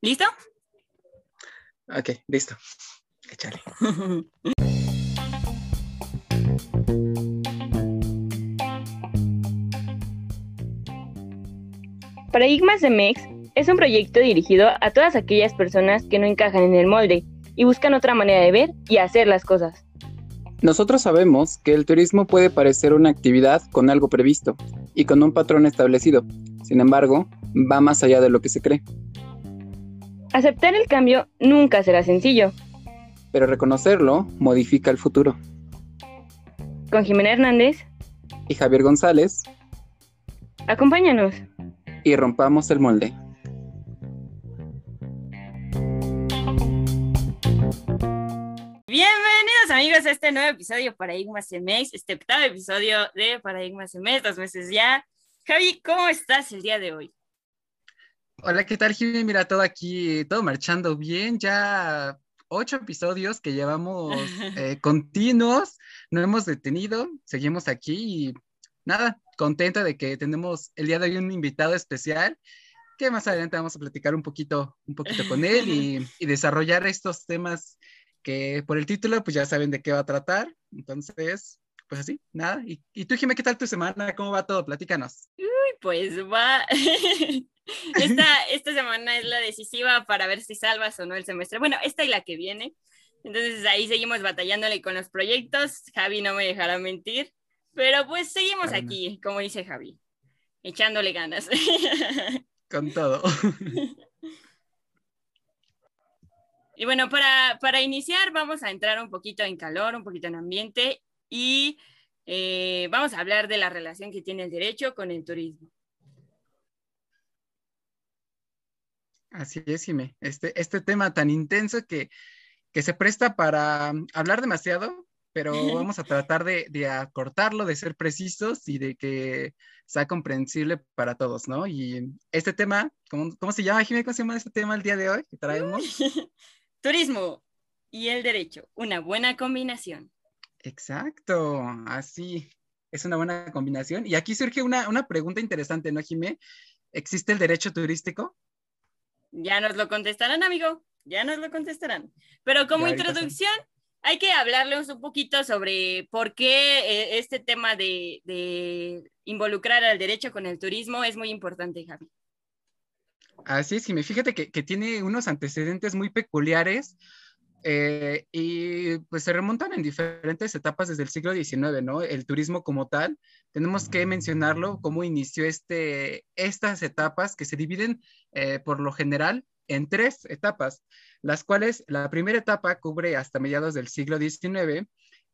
¿Listo? Ok, listo. Échale. Paradigmas de MEX es un proyecto dirigido a todas aquellas personas que no encajan en el molde y buscan otra manera de ver y hacer las cosas. Nosotros sabemos que el turismo puede parecer una actividad con algo previsto y con un patrón establecido. Sin embargo, va más allá de lo que se cree. Aceptar el cambio nunca será sencillo. Pero reconocerlo modifica el futuro. Con Jimena Hernández y Javier González. Acompáñanos. Y rompamos el molde. Bienvenidos amigos a este nuevo episodio de Paradigmas MX, este octavo episodio de Paradigmas MX, dos meses ya. Javi, ¿cómo estás el día de hoy? Hola, ¿qué tal, Jimmy? Mira, todo aquí, todo marchando bien, ya ocho episodios que llevamos eh, continuos, no hemos detenido, seguimos aquí y nada, contenta de que tenemos el día de hoy un invitado especial que más adelante vamos a platicar un poquito, un poquito con él y, y desarrollar estos temas que por el título pues ya saben de qué va a tratar. Entonces, pues así, nada. ¿Y, y tú, Jimé, qué tal tu semana? ¿Cómo va todo? Platícanos. Uy, pues va. esta, esta semana es la decisiva para ver si salvas o no el semestre. Bueno, esta y la que viene. Entonces ahí seguimos batallándole con los proyectos. Javi no me dejará mentir. Pero pues seguimos Bueno. aquí, como dice Javi, echándole ganas. Con todo. Y bueno, para, para iniciar vamos a entrar un poquito en calor, un poquito en ambiente y eh, vamos a hablar de la relación que tiene el derecho con el turismo. Así es, Jimé. Este, este tema tan intenso que, que se presta para um, hablar demasiado, pero vamos a tratar de, de acortarlo, de ser precisos y de que sea comprensible para todos, ¿no? Y este tema, ¿cómo, cómo se llama, Jimé? ¿Cómo se llama este tema el día de hoy que traemos? Turismo y el derecho, una buena combinación. Exacto, así. Es una buena combinación. Y aquí surge una, una pregunta interesante, ¿no, Jimé? ¿Existe el derecho turístico? Ya nos lo contestarán, amigo, ya nos lo contestarán. Pero como Ya introducción, hay que hablarles un poquito sobre por qué eh, este tema de, de involucrar al derecho con el turismo es muy importante, Javi. Así es, Jimé. Fíjate que, que tiene unos antecedentes muy peculiares eh, y pues se remontan en diferentes etapas desde el siglo XIX, ¿no? El turismo como tal, tenemos que mencionarlo, cómo inició este, estas etapas que se dividen eh, por lo general en tres etapas, las cuales la primera etapa cubre hasta mediados del siglo XIX,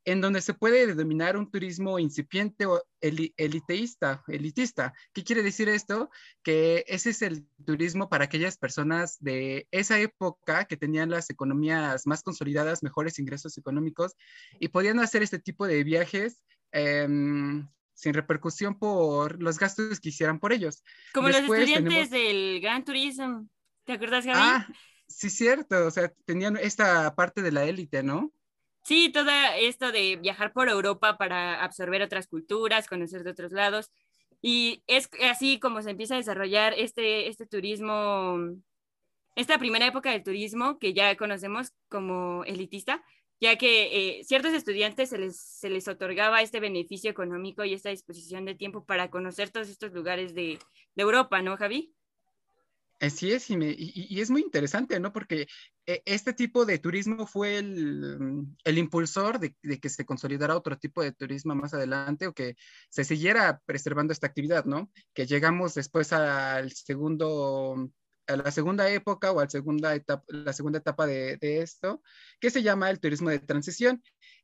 en donde se puede denominar un turismo incipiente o eli- eliteísta, elitista. ¿Qué quiere decir esto? Que ese es el turismo para aquellas personas de esa época que tenían las economías más consolidadas, mejores ingresos económicos y podían hacer este tipo de viajes em, sin repercusión por los gastos que hicieran por ellos. Como Después los estudiantes tenemos- del Gran Turismo. ¿Te acuerdas, Javi? Ah, sí, cierto. O sea, tenían esta parte de la élite, ¿no? Sí, todo esto de viajar por Europa para absorber otras culturas, conocer de otros lados. Y es así como se empieza a desarrollar este, este turismo, esta primera época del turismo que ya conocemos como elitista, ya que eh, ciertos estudiantes se les, se les otorgaba este beneficio económico y esta disposición de tiempo para conocer todos estos lugares de, de Europa, ¿no, Javi? Así es, y, es muy interesante, ¿no? Porque eh, este tipo de turismo fue el, mm, impulsor de, que se consolidara otro tipo de turismo más adelante o que se siguiera preservando esta actividad, ¿no? Que llegamos después al segundo, a la segunda época o a la segunda etapa, la segunda etapa de esto, que se llama el turismo de transición.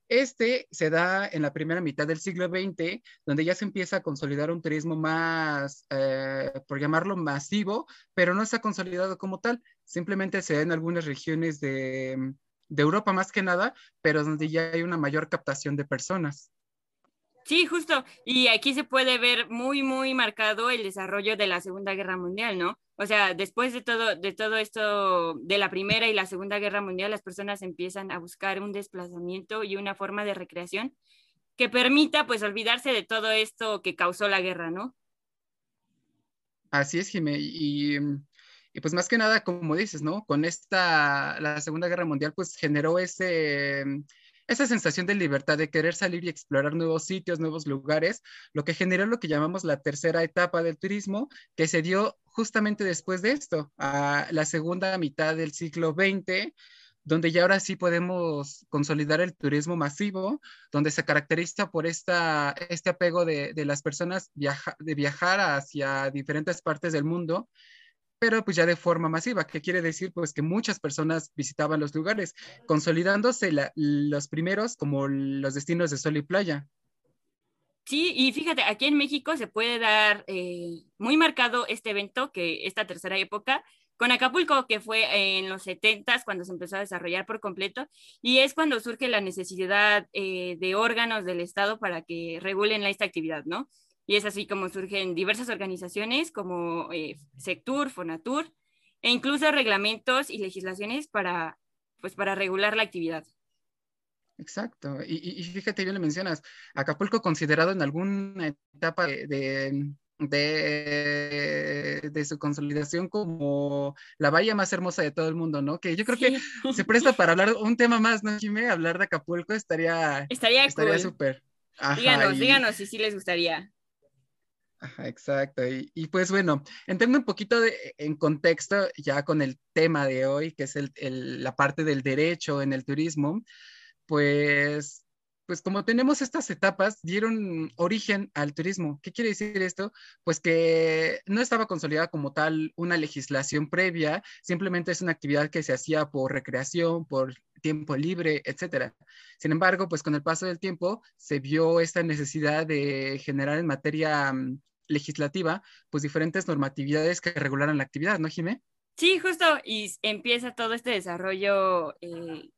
Este se da en la primera mitad del siglo XX, donde ya se empieza a consolidar un turismo más, eh, por llamarlo masivo, pero no está consolidado como tal. Simplemente se da en algunas regiones de, de Europa más que nada, pero donde ya hay una mayor captación de personas. Sí, justo. Y aquí se puede ver muy, muy marcado el desarrollo de la Segunda Guerra Mundial, ¿no? O sea, después de todo, de todo esto, de la Primera y la Segunda Guerra Mundial, las personas empiezan a buscar un desplazamiento y una forma de recreación que permita, pues, olvidarse de todo esto que causó la guerra, ¿no? Así es, Jimé. Y, Y pues más que nada, como dices, ¿no? Con esta, la Segunda Guerra Mundial, pues generó ese, esa sensación de libertad, de querer salir y explorar nuevos sitios, nuevos lugares, lo que generó lo que llamamos la tercera etapa del turismo, que se dio justamente después de esto, a la segunda mitad del siglo XX, donde ya ahora sí podemos consolidar el turismo masivo, donde se caracteriza por esta, este apego de, las personas de viajar hacia diferentes partes del mundo pero pues ya de forma masiva, ¿qué quiere decir? Pues que muchas personas visitaban los lugares, consolidándose los primeros como los destinos de sol y playa. Sí, y fíjate, aquí en México se puede dar eh, muy marcado este evento, que esta tercera época, con Acapulco, que fue en los 70 cuando se empezó a desarrollar por completo, y es cuando surge la necesidad eh, de órganos del Estado para que regulen esta actividad, ¿no? Y es así como surgen diversas organizaciones como eh, Sectur, Fonatur, e incluso reglamentos y legislaciones para, pues, para regular la actividad. Exacto. Y, fíjate, bien lo mencionas, Acapulco considerado en alguna etapa de, de, de, su consolidación como la bahía más hermosa de todo el mundo, ¿no? Que yo creo que se presta para hablar un tema más, ¿no, Jimé? Hablar de Acapulco estaría estaría estaría súper. Díganos, díganos si sí les gustaría exacto. Y, pues bueno, entrando un poquito en contexto ya con el tema de hoy, que es la parte del derecho en el turismo, pues, pues como tenemos estas etapas, dieron origen al turismo. ¿Qué quiere decir esto? Pues que no estaba consolidada como tal una legislación previa, simplemente es una actividad que se hacía por recreación, por tiempo libre, etcétera. Sin embargo, pues con el paso del tiempo se vio esta necesidad de generar en materia mm, legislativa, pues diferentes normatividades que regularan la actividad, ¿no, Jimé? Sí, justo, y empieza todo este desarrollo, eh,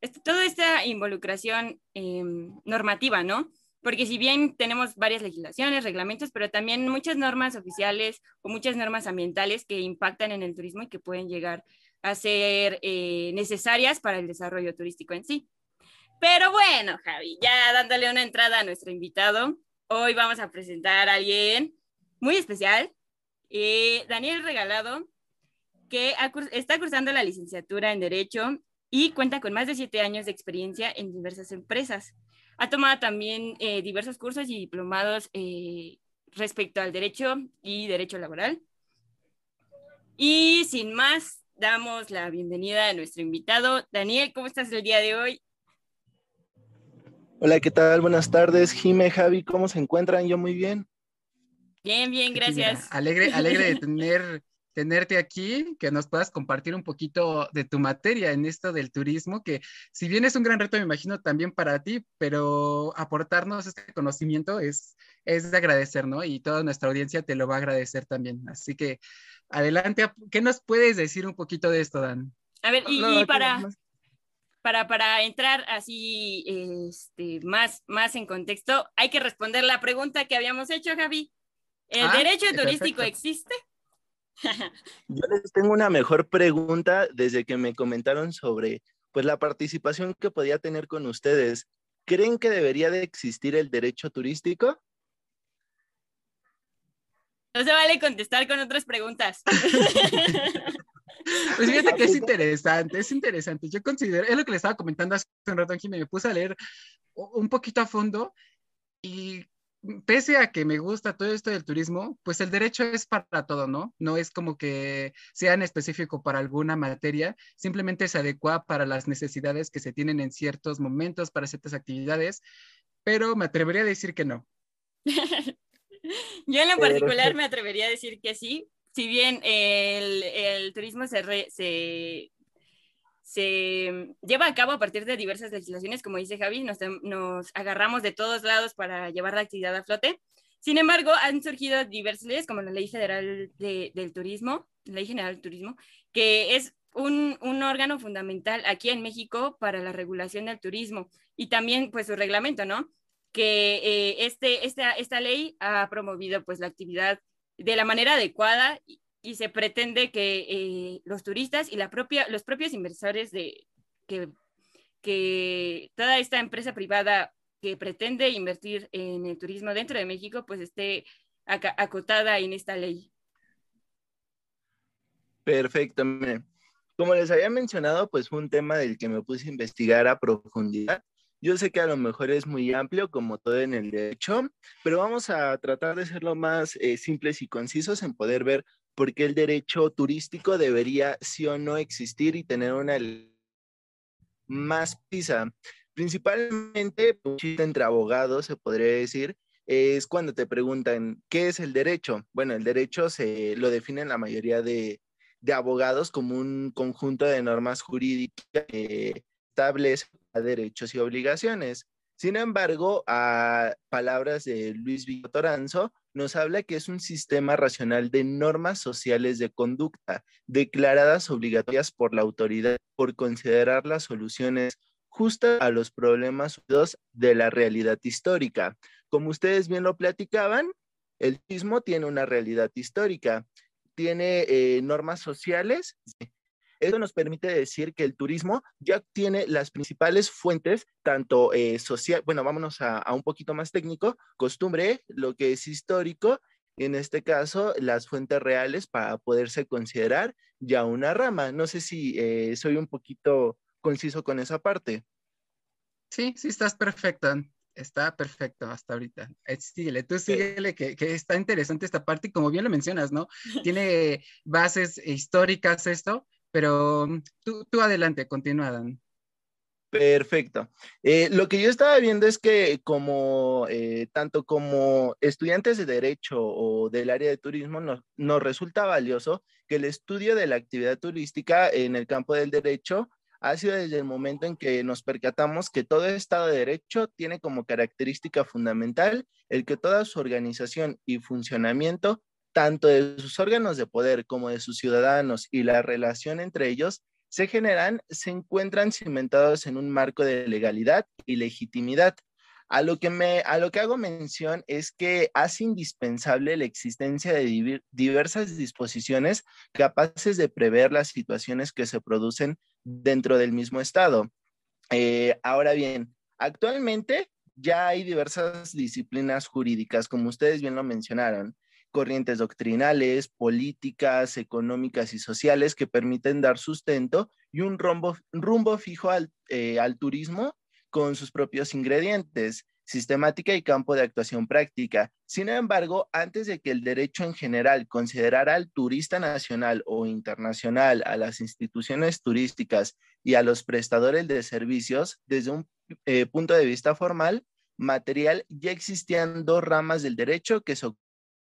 este, toda esta involucración em, normativa, ¿no? Porque si bien tenemos varias legislaciones, reglamentos, pero también muchas normas oficiales o muchas normas ambientales que impactan en el turismo y que pueden llegar a ser eh, necesarias para el desarrollo turístico en sí. Pero bueno, Javi, ya dándole una entrada a nuestro invitado, hoy vamos a presentar a alguien muy especial, eh, Daniel Regalado, que está cursando la licenciatura en Derecho y cuenta con más de siete años de experiencia en diversas empresas. Ha tomado también eh, diversos cursos y diplomados eh, respecto al derecho y derecho laboral. Y sin más, damos la bienvenida a nuestro invitado. Daniel, ¿cómo estás el día de hoy? Hola, ¿qué tal? Buenas tardes, Jime, Javi, ¿cómo se encuentran? Yo muy bien. Bien, bien, gracias. alegre, alegre de tener, tenerte aquí, que nos puedas compartir un poquito de tu materia en esto del turismo, que si bien es un gran reto, me imagino también para ti, pero aportarnos este conocimiento es, es de agradecer, ¿no? Y toda nuestra audiencia te lo va a agradecer también. Así que adelante, ¿qué nos puedes decir un poquito de esto, Dan? A ver, y, para, para, para entrar así este, más, más en contexto, hay que responder la pregunta que habíamos hecho, Javi. ¿El ah, derecho turístico existe? Yo les tengo una mejor pregunta desde que me comentaron sobre pues la participación que podía tener con ustedes. ¿Creen que debería de existir el derecho turístico? No se vale contestar con otras preguntas. Pues fíjate que es interesante, es interesante. Yo considero, es lo que le estaba comentando hace un rato aquí, me puse a leer un poquito a fondo y pese a que me gusta todo esto del turismo, pues el derecho es para todo, ¿no? No es como que sea en específico para alguna materia, simplemente se adecua para las necesidades que se tienen en ciertos momentos, para ciertas actividades, pero me atrevería a decir que no. Yo en lo particular me atrevería a decir que sí, si bien el, turismo se, se se lleva a cabo a partir de diversas legislaciones, como dice Javi, nos, nos, agarramos de todos lados para llevar la actividad a flote. Sin embargo, han surgido diversas leyes, como la Ley Federal del Turismo, Ley General del Turismo, que es un, un, órgano fundamental aquí en México para la regulación del turismo y también pues su reglamento, ¿no? Que eh, este, esta, esta ley ha promovido pues la actividad de la manera adecuada y se pretende que eh, los turistas y la propia, los propios inversores de que, que toda esta empresa privada que pretende invertir en el turismo dentro de México, pues esté acotada en esta ley. Perfecto. Como les había mencionado, pues fue un tema del que me puse a investigar a profundidad. Yo sé que a lo mejor es muy amplio, como todo en el derecho, pero vamos a tratar de ser lo más eh, simples y concisos en poder ver por qué el derecho turístico debería sí o no existir y tener una más pisa. Principalmente, entre abogados, se podría decir, es cuando te preguntan, ¿qué es el derecho? Bueno, el derecho se lo define la mayoría de, abogados como un conjunto de normas jurídicas que establece derechos y obligaciones. Sin embargo, a palabras de Luis Toranzo, nos habla que es un sistema racional de normas sociales de conducta declaradas obligatorias por la autoridad por considerar las soluciones justas a los problemas de la realidad histórica. Como ustedes bien lo platicaban, el turismo tiene una realidad histórica, tiene eh, normas sociales. Eso nos permite decir que el turismo ya tiene las principales fuentes, tanto eh, social, bueno, vámonos a, un poquito más técnico, costumbre, lo que es histórico, en este caso, las fuentes reales para poderse considerar ya una rama. No sé si eh, soy un poquito conciso con esa parte. Sí, sí, estás perfecta. Está perfecto hasta ahorita. Eh, síguele, tú síguele, que, que, está interesante esta parte y como bien lo mencionas, ¿no? Tiene bases históricas esto, pero mm, tú, tú adelante, continúa, Dan. Perfecto. Eh, lo que yo estaba viendo es que como eh, tanto como estudiantes de derecho o del área de turismo nos, nos resulta valioso que el estudio de la actividad turística en el campo del derecho ha sido desde el momento en que nos percatamos que todo Estado de Derecho tiene como característica fundamental el que toda su organización y funcionamiento tanto de sus órganos de poder como de sus ciudadanos y la relación entre ellos se generan, se encuentran cimentados en un marco de legalidad y legitimidad. A lo que, me, a lo que hago mención es que hace indispensable la existencia de diversas disposiciones capaces de prever las situaciones que se producen dentro del mismo Estado. Eh, ahora bien, actualmente ya hay diversas disciplinas jurídicas, como ustedes bien lo mencionaron, corrientes doctrinales, políticas, económicas y sociales que permiten dar sustento y un rumbo, rumbo fijo al, eh, al turismo con sus propios ingredientes, sistemática y campo de actuación práctica. Sin embargo, antes de que el derecho en general considerara al turista nacional o internacional, a las instituciones turísticas y a los prestadores de servicios, desde un eh, punto de vista formal, material, ya existían dos ramas del derecho que se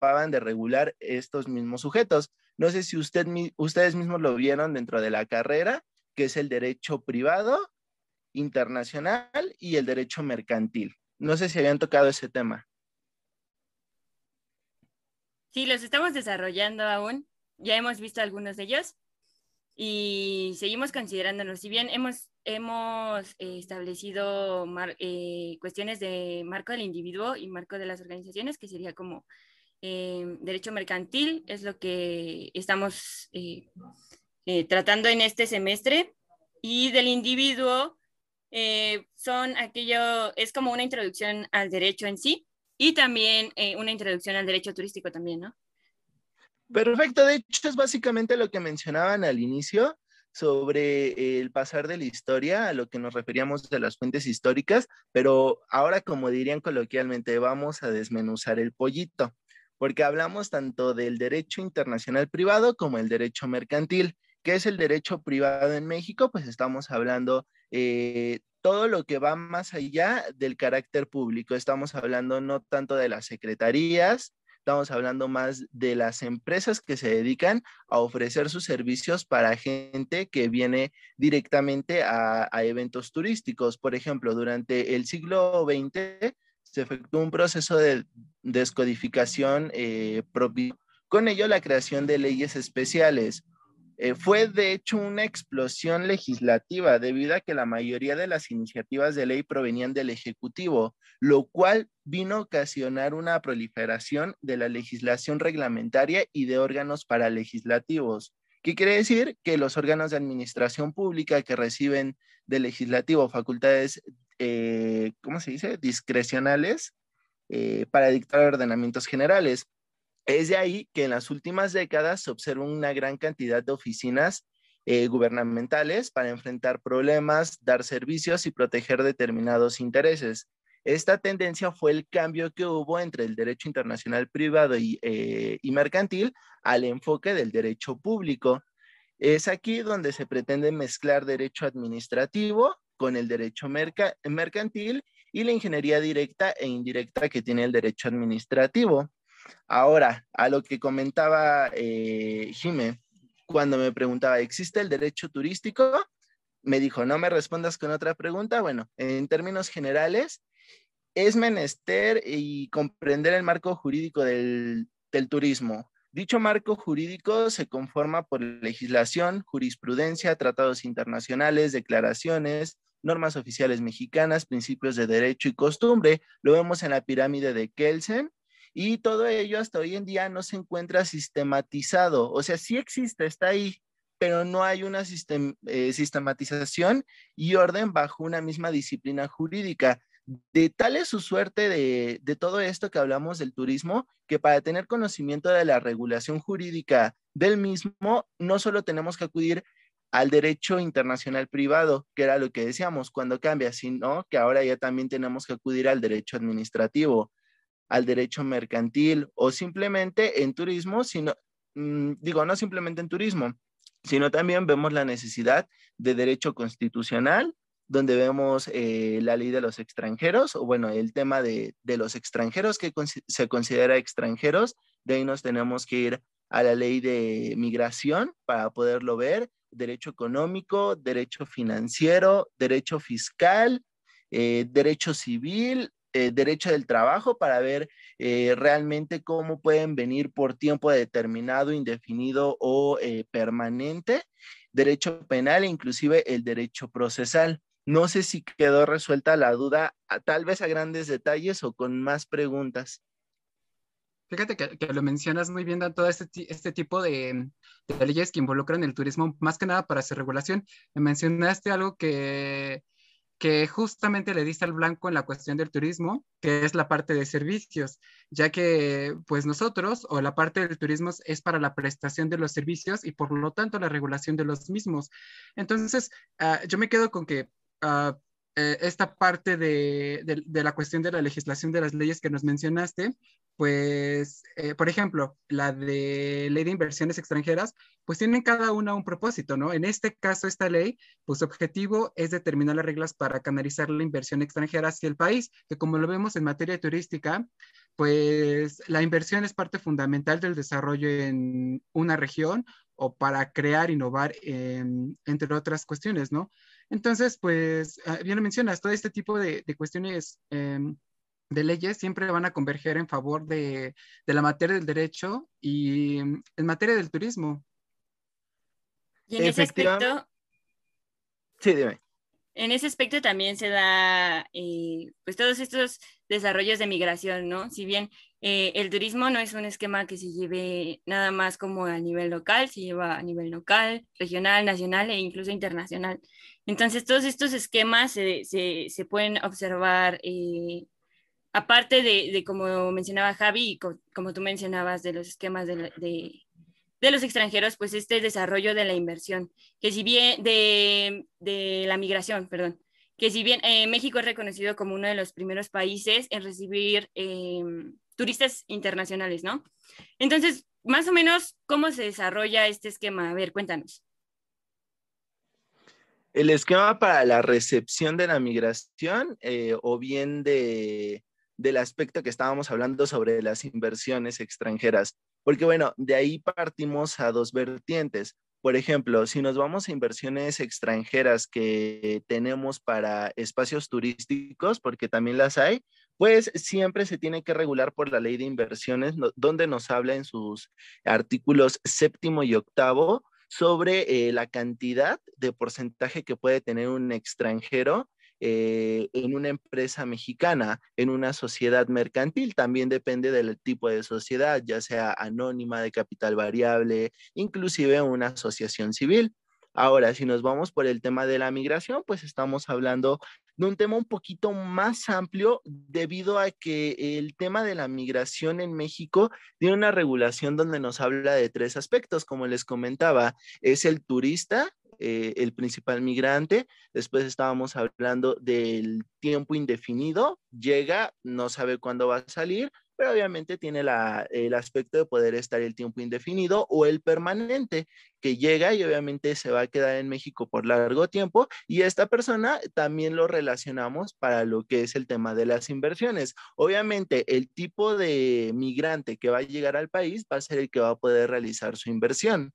de regular estos mismos sujetos. No sé si usted, ustedes mismos lo vieron dentro de la carrera, que es el derecho privado, internacional y el derecho mercantil. No sé si habían tocado ese tema. Sí, los estamos desarrollando aún. Ya hemos visto algunos de ellos y seguimos considerándolos. Si bien hemos, hemos eh, establecido eh, cuestiones de marco del individuo y marco de las organizaciones, que sería como eh, derecho mercantil, es lo que estamos eh, eh, tratando en este semestre, y del individuo son aquello, es como una introducción al derecho en sí, y también una introducción al derecho turístico también, ¿no? Perfecto, de hecho es básicamente lo que mencionaban al inicio sobre el pasar de la historia, a lo que nos referíamos de las fuentes históricas, pero ahora, como dirían coloquialmente, vamos a desmenuzar el pollito porque hablamos tanto del derecho internacional privado como el derecho mercantil. ¿Qué es el derecho privado en México? Pues estamos hablando eh, todo lo que va más allá del carácter público. Estamos hablando no tanto de las secretarías, estamos hablando más de las empresas que se dedican a ofrecer sus servicios para gente que viene directamente a, a eventos turísticos. Por ejemplo, durante el siglo XX se efectuó un proceso de descodificación eh, con ello la creación de leyes especiales. Eh, fue de hecho una explosión legislativa debido a que la mayoría de las iniciativas de ley provenían del Ejecutivo, lo cual vino a ocasionar una proliferación de la legislación reglamentaria y de órganos paralegislativos. ¿Qué quiere decir? Que los órganos de administración pública que reciben del legislativo facultades eh, ¿cómo se dice? Discrecionales eh, para dictar ordenamientos generales. Es de ahí que en las últimas décadas se observa una gran cantidad de oficinas eh, gubernamentales para enfrentar problemas, dar servicios y proteger determinados intereses. Esta tendencia fue el cambio que hubo entre el derecho internacional privado y, eh, y mercantil al enfoque del derecho público. Es aquí donde se pretende mezclar derecho administrativo con el derecho mercantil y la ingeniería directa e indirecta que tiene el derecho administrativo. Ahora, a lo que comentaba eh, Jime, cuando me preguntaba, ¿existe el derecho turístico? Me dijo, no me respondas con otra pregunta. Bueno, en términos generales, es menester y comprender el marco jurídico del, del turismo. Dicho marco jurídico se conforma por legislación, jurisprudencia, tratados internacionales, declaraciones, normas oficiales mexicanas, principios de derecho y costumbre. Lo vemos en la pirámide de Kelsen y todo ello hasta hoy en día no se encuentra sistematizado. O sea, sí existe, está ahí, pero no hay una eh, sistematización y orden bajo una misma disciplina jurídica. De tal es su suerte de, de, todo esto que hablamos del turismo, que para tener conocimiento de la regulación jurídica del mismo, no solo tenemos que acudir al derecho internacional privado, que era lo que decíamos cuando cambia, sino que ahora ya también tenemos que acudir al derecho administrativo al derecho mercantil o simplemente en turismo, sino, mm, digo, no simplemente en turismo, sino también vemos la necesidad de derecho constitucional, donde vemos eh, la ley de los extranjeros, o bueno, el tema de, de los extranjeros que se considera extranjeros, de ahí nos tenemos que ir a la ley de migración para poderlo ver, derecho económico, derecho financiero, derecho fiscal, eh, derecho civil, eh, derecho del trabajo para ver eh, realmente cómo pueden venir por tiempo determinado, indefinido o permanente, derecho penal e inclusive el derecho procesal. No sé si quedó resuelta la duda, tal vez a grandes detalles o con más preguntas. Fíjate que, lo mencionas muy bien, todo este, este tipo de, de, leyes que involucran el turismo, más que nada para su regulación. Me mencionaste algo que que justamente le diste al blanco en la cuestión del turismo, que es la parte de servicios, ya que pues nosotros o la parte del turismo es para la prestación de los servicios y por lo tanto la regulación de los mismos. Entonces, uh, yo me quedo con que uh, esta parte de, de, de, la cuestión de la legislación de las leyes que nos mencionaste, pues, eh, por ejemplo, la de ley de inversiones extranjeras, pues tienen cada una un propósito, ¿no? En este caso, esta ley, pues su objetivo es determinar las reglas para canalizar la inversión extranjera hacia el país, que como lo vemos en materia turística, pues la inversión es parte fundamental del desarrollo en una región o para crear, innovar, entre otras cuestiones, ¿no? Entonces, pues, ah, bien lo mencionas, todo este tipo de, cuestiones eh, de leyes siempre van a converger en favor de, de, la materia del derecho y en materia del turismo. Y en ese aspecto... Sí, dime. En ese aspecto también se da, eh, pues, todos estos desarrollos de migración, ¿no? Si bien eh, el turismo no es un esquema que se lleve nada más como a nivel local, se lleva a nivel local, regional, nacional e incluso internacional. Entonces, todos estos esquemas se, se, se pueden observar eh, aparte de, como mencionaba Javi y como tú mencionabas de los esquemas de, de, los extranjeros, pues este desarrollo de la inversión, que si bien de, de la migración, perdón, que si bien eh, México es reconocido como uno de los primeros países en recibir eh, turistas internacionales, ¿no? Entonces, más o menos, ¿cómo se desarrolla este esquema? A ver, cuéntanos. El esquema para la recepción de la migración eh, o bien de, del aspecto que estábamos hablando sobre las inversiones extranjeras. Porque bueno, de ahí partimos a dos vertientes. Por ejemplo, si nos vamos a inversiones extranjeras que tenemos para espacios turísticos, porque también las hay, pues siempre se tiene que regular por la ley de inversiones, donde nos habla en sus artículos séptimo y octavo sobre eh, la cantidad de porcentaje que puede tener un extranjero eh, en una empresa mexicana, en una sociedad mercantil. También depende del tipo de sociedad, ya sea anónima, de capital variable, inclusive una asociación civil. Ahora, si nos vamos por el tema de la migración, pues estamos hablando de un tema un poquito más amplio debido a que el tema de la migración en México tiene una regulación donde nos habla de tres aspectos, como les comentaba, es el turista, eh, el principal migrante. Después estábamos hablando del tiempo indefinido. Llega, no sabe cuándo va a salir, pero obviamente tiene el aspecto de poder estar el tiempo indefinido o el permanente, que llega y obviamente se va a quedar en México por largo tiempo y esta persona también lo relacionamos para lo que es el tema de las inversiones. Obviamente el tipo de migrante que va a llegar al país va a ser el que va a poder realizar su inversión.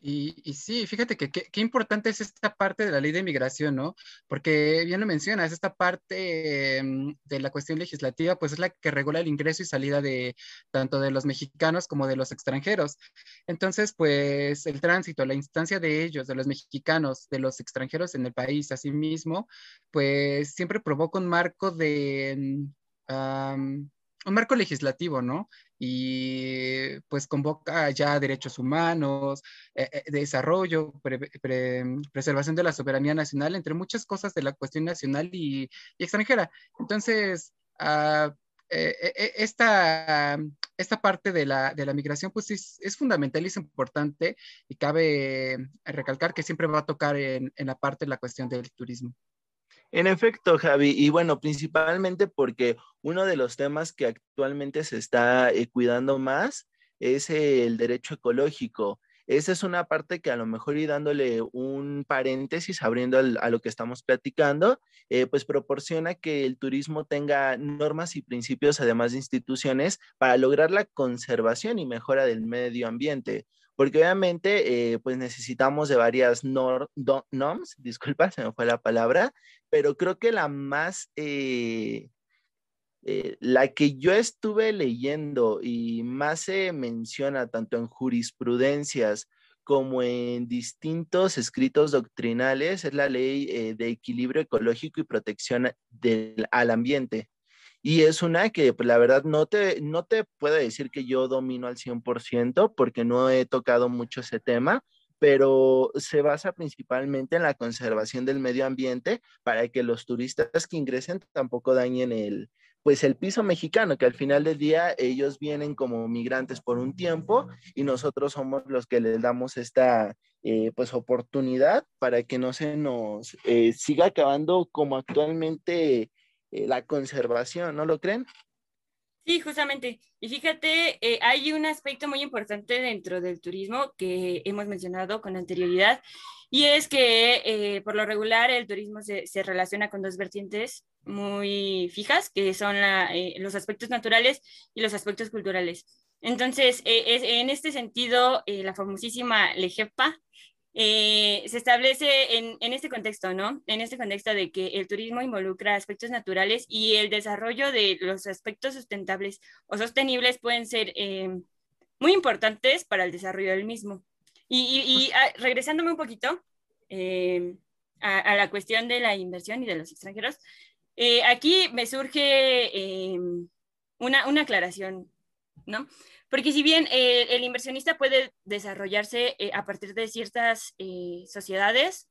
Y, sí, fíjate que qué importante es esta parte de la ley de migración, ¿no? Porque bien lo mencionas, esta parte mm, de la cuestión legislativa, pues es la que regula el ingreso y salida de tanto de los mexicanos como de los extranjeros. Entonces, pues el tránsito, la instancia de ellos, de los mexicanos, de los extranjeros en el país, asimismo, pues siempre provoca un marco de... Mm, un marco legislativo, ¿no? Y pues convoca ya derechos humanos, eh, eh, desarrollo, preservación de la soberanía nacional, entre muchas cosas de la cuestión nacional y, extranjera. Entonces, ah, eh, esta, esta parte de la, de la migración pues es, fundamental y es importante y cabe recalcar que siempre va a tocar en, en la parte de la cuestión del turismo. En efecto, Javi, y bueno, principalmente porque uno de los temas que actualmente se está eh, cuidando más es el derecho ecológico. Esa es una parte que a lo mejor y dándole un paréntesis, abriendo a lo que estamos platicando, eh, pues proporciona que el turismo tenga normas y principios, además de instituciones, para lograr la conservación y mejora del medio ambiente porque obviamente eh, pues necesitamos de varias norms, disculpa, se me fue la palabra, pero creo que la más, eh, eh, la que yo estuve leyendo y más se menciona tanto en jurisprudencias como en distintos escritos doctrinales es la ley de equilibrio ecológico y protección del, al ambiente. Y es una que, pues, la verdad, no te, no te puedo decir que yo domino al 100% porque no he tocado mucho ese tema, pero se basa principalmente en la conservación del medio ambiente para que los turistas que ingresen tampoco dañen el, pues el piso mexicano, que al final del día ellos vienen como migrantes por un tiempo y nosotros somos los que les damos esta eh, pues oportunidad para que no se nos eh, siga acabando como actualmente eh, la conservación, ¿no lo creen? Sí, justamente. Y fíjate, eh, hay un aspecto muy importante dentro del turismo que hemos mencionado con anterioridad, y es que eh, por lo regular el turismo se, relaciona con dos vertientes muy fijas, que son los aspectos naturales y los aspectos culturales. Entonces, es, en este sentido, la famosísima LEGEPA eh, se establece en, este contexto, ¿no? En este contexto de que el turismo involucra aspectos naturales y el desarrollo de los aspectos sustentables o sostenibles pueden ser eh, muy importantes para el desarrollo del mismo. Y, ah, regresándome un poquito eh, a, la cuestión de la inversión y de los extranjeros, aquí me surge una, una aclaración, ¿no? Porque si bien eh, el inversionista puede desarrollarse eh, a partir de ciertas eh, sociedades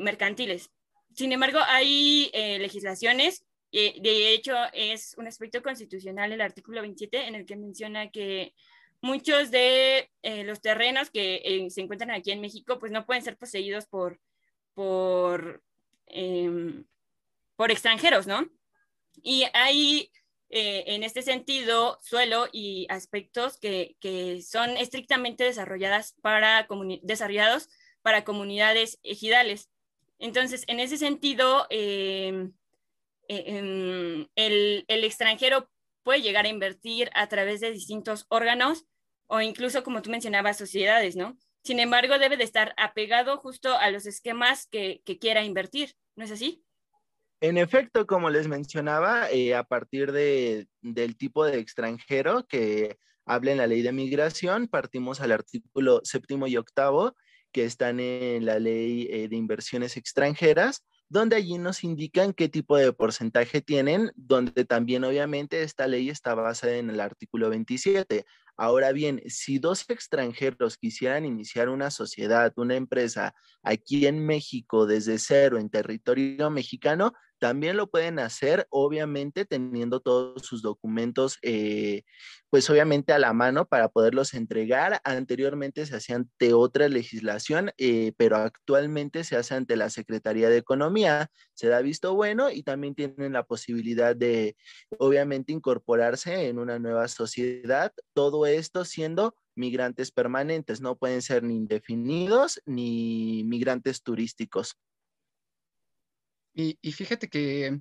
mercantiles, sin embargo, hay legislaciones, de hecho es un aspecto constitucional el artículo 27 en el que menciona que muchos de los terrenos que se encuentran aquí en México pues no pueden ser poseídos por, por, em, por extranjeros, ¿no? Y hay eh, en este sentido suelo y aspectos que, son estrictamente desarrolladas para desarrollados para comunidades ejidales. Entonces, en ese sentido, em, em, el, el, extranjero puede llegar a invertir a través de distintos órganos o incluso, como tú mencionabas, sociedades, ¿no? Sin embargo, debe de estar apegado justo a los esquemas que, que quiera invertir, ¿no es así? En efecto, como les mencionaba, eh, a partir de, del tipo de extranjero que habla en la ley de migración, partimos al artículo séptimo y octavo, que están en la ley eh, de inversiones extranjeras, donde allí nos indican qué tipo de porcentaje tienen, donde también obviamente esta ley está basada en el artículo 27. Ahora bien, si dos extranjeros quisieran iniciar una sociedad, una empresa aquí en México desde cero en territorio mexicano, también lo pueden hacer, obviamente, teniendo todos sus documentos, eh, pues obviamente a la mano para poderlos entregar. Anteriormente se hacía ante otra legislación, eh, pero actualmente se hace ante la Secretaría de Economía. Se da visto bueno y también tienen la posibilidad de, obviamente, incorporarse en una nueva sociedad. Todo esto siendo migrantes permanentes, no pueden ser ni indefinidos ni migrantes turísticos. Y, fíjate que,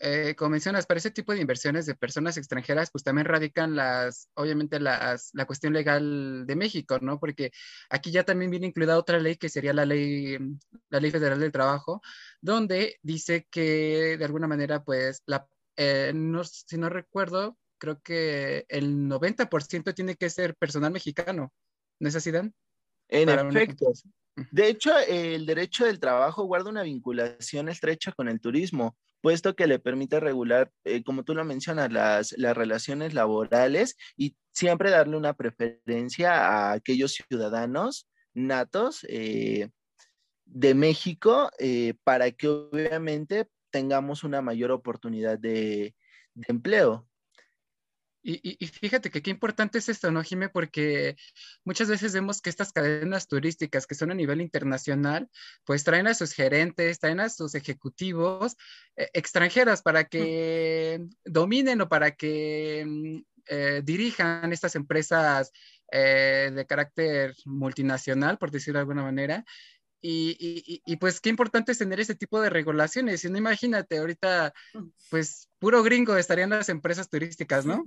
eh, como mencionas, para ese tipo de inversiones de personas extranjeras, pues también radican las, obviamente, las, la cuestión legal de México, ¿no? Porque aquí ya también viene incluida otra ley que sería la ley, la ley federal del trabajo, donde dice que de alguna manera, pues, la, eh, no, si no recuerdo, creo que el 90% tiene que ser personal mexicano. ¿No es así, Dan? En efecto. De hecho, el derecho del trabajo guarda una vinculación estrecha con el turismo, puesto que le permite regular, eh, como tú lo mencionas, las, las, relaciones laborales y siempre darle una preferencia a aquellos ciudadanos natos eh, de México eh, para que obviamente tengamos una mayor oportunidad de empleo. Y, fíjate que qué importante es esto, ¿no, Jime? Porque muchas veces vemos que estas cadenas turísticas que son a nivel internacional, pues traen a sus gerentes, traen a sus ejecutivos eh, extranjeros para que dominen o para que mm, eh, dirijan estas empresas eh, de carácter multinacional, por decirlo de alguna manera. Y, y, pues qué importante es tener ese tipo de regulaciones. Y no imagínate, ahorita, mm. pues puro gringo estarían las empresas turísticas, ¿no?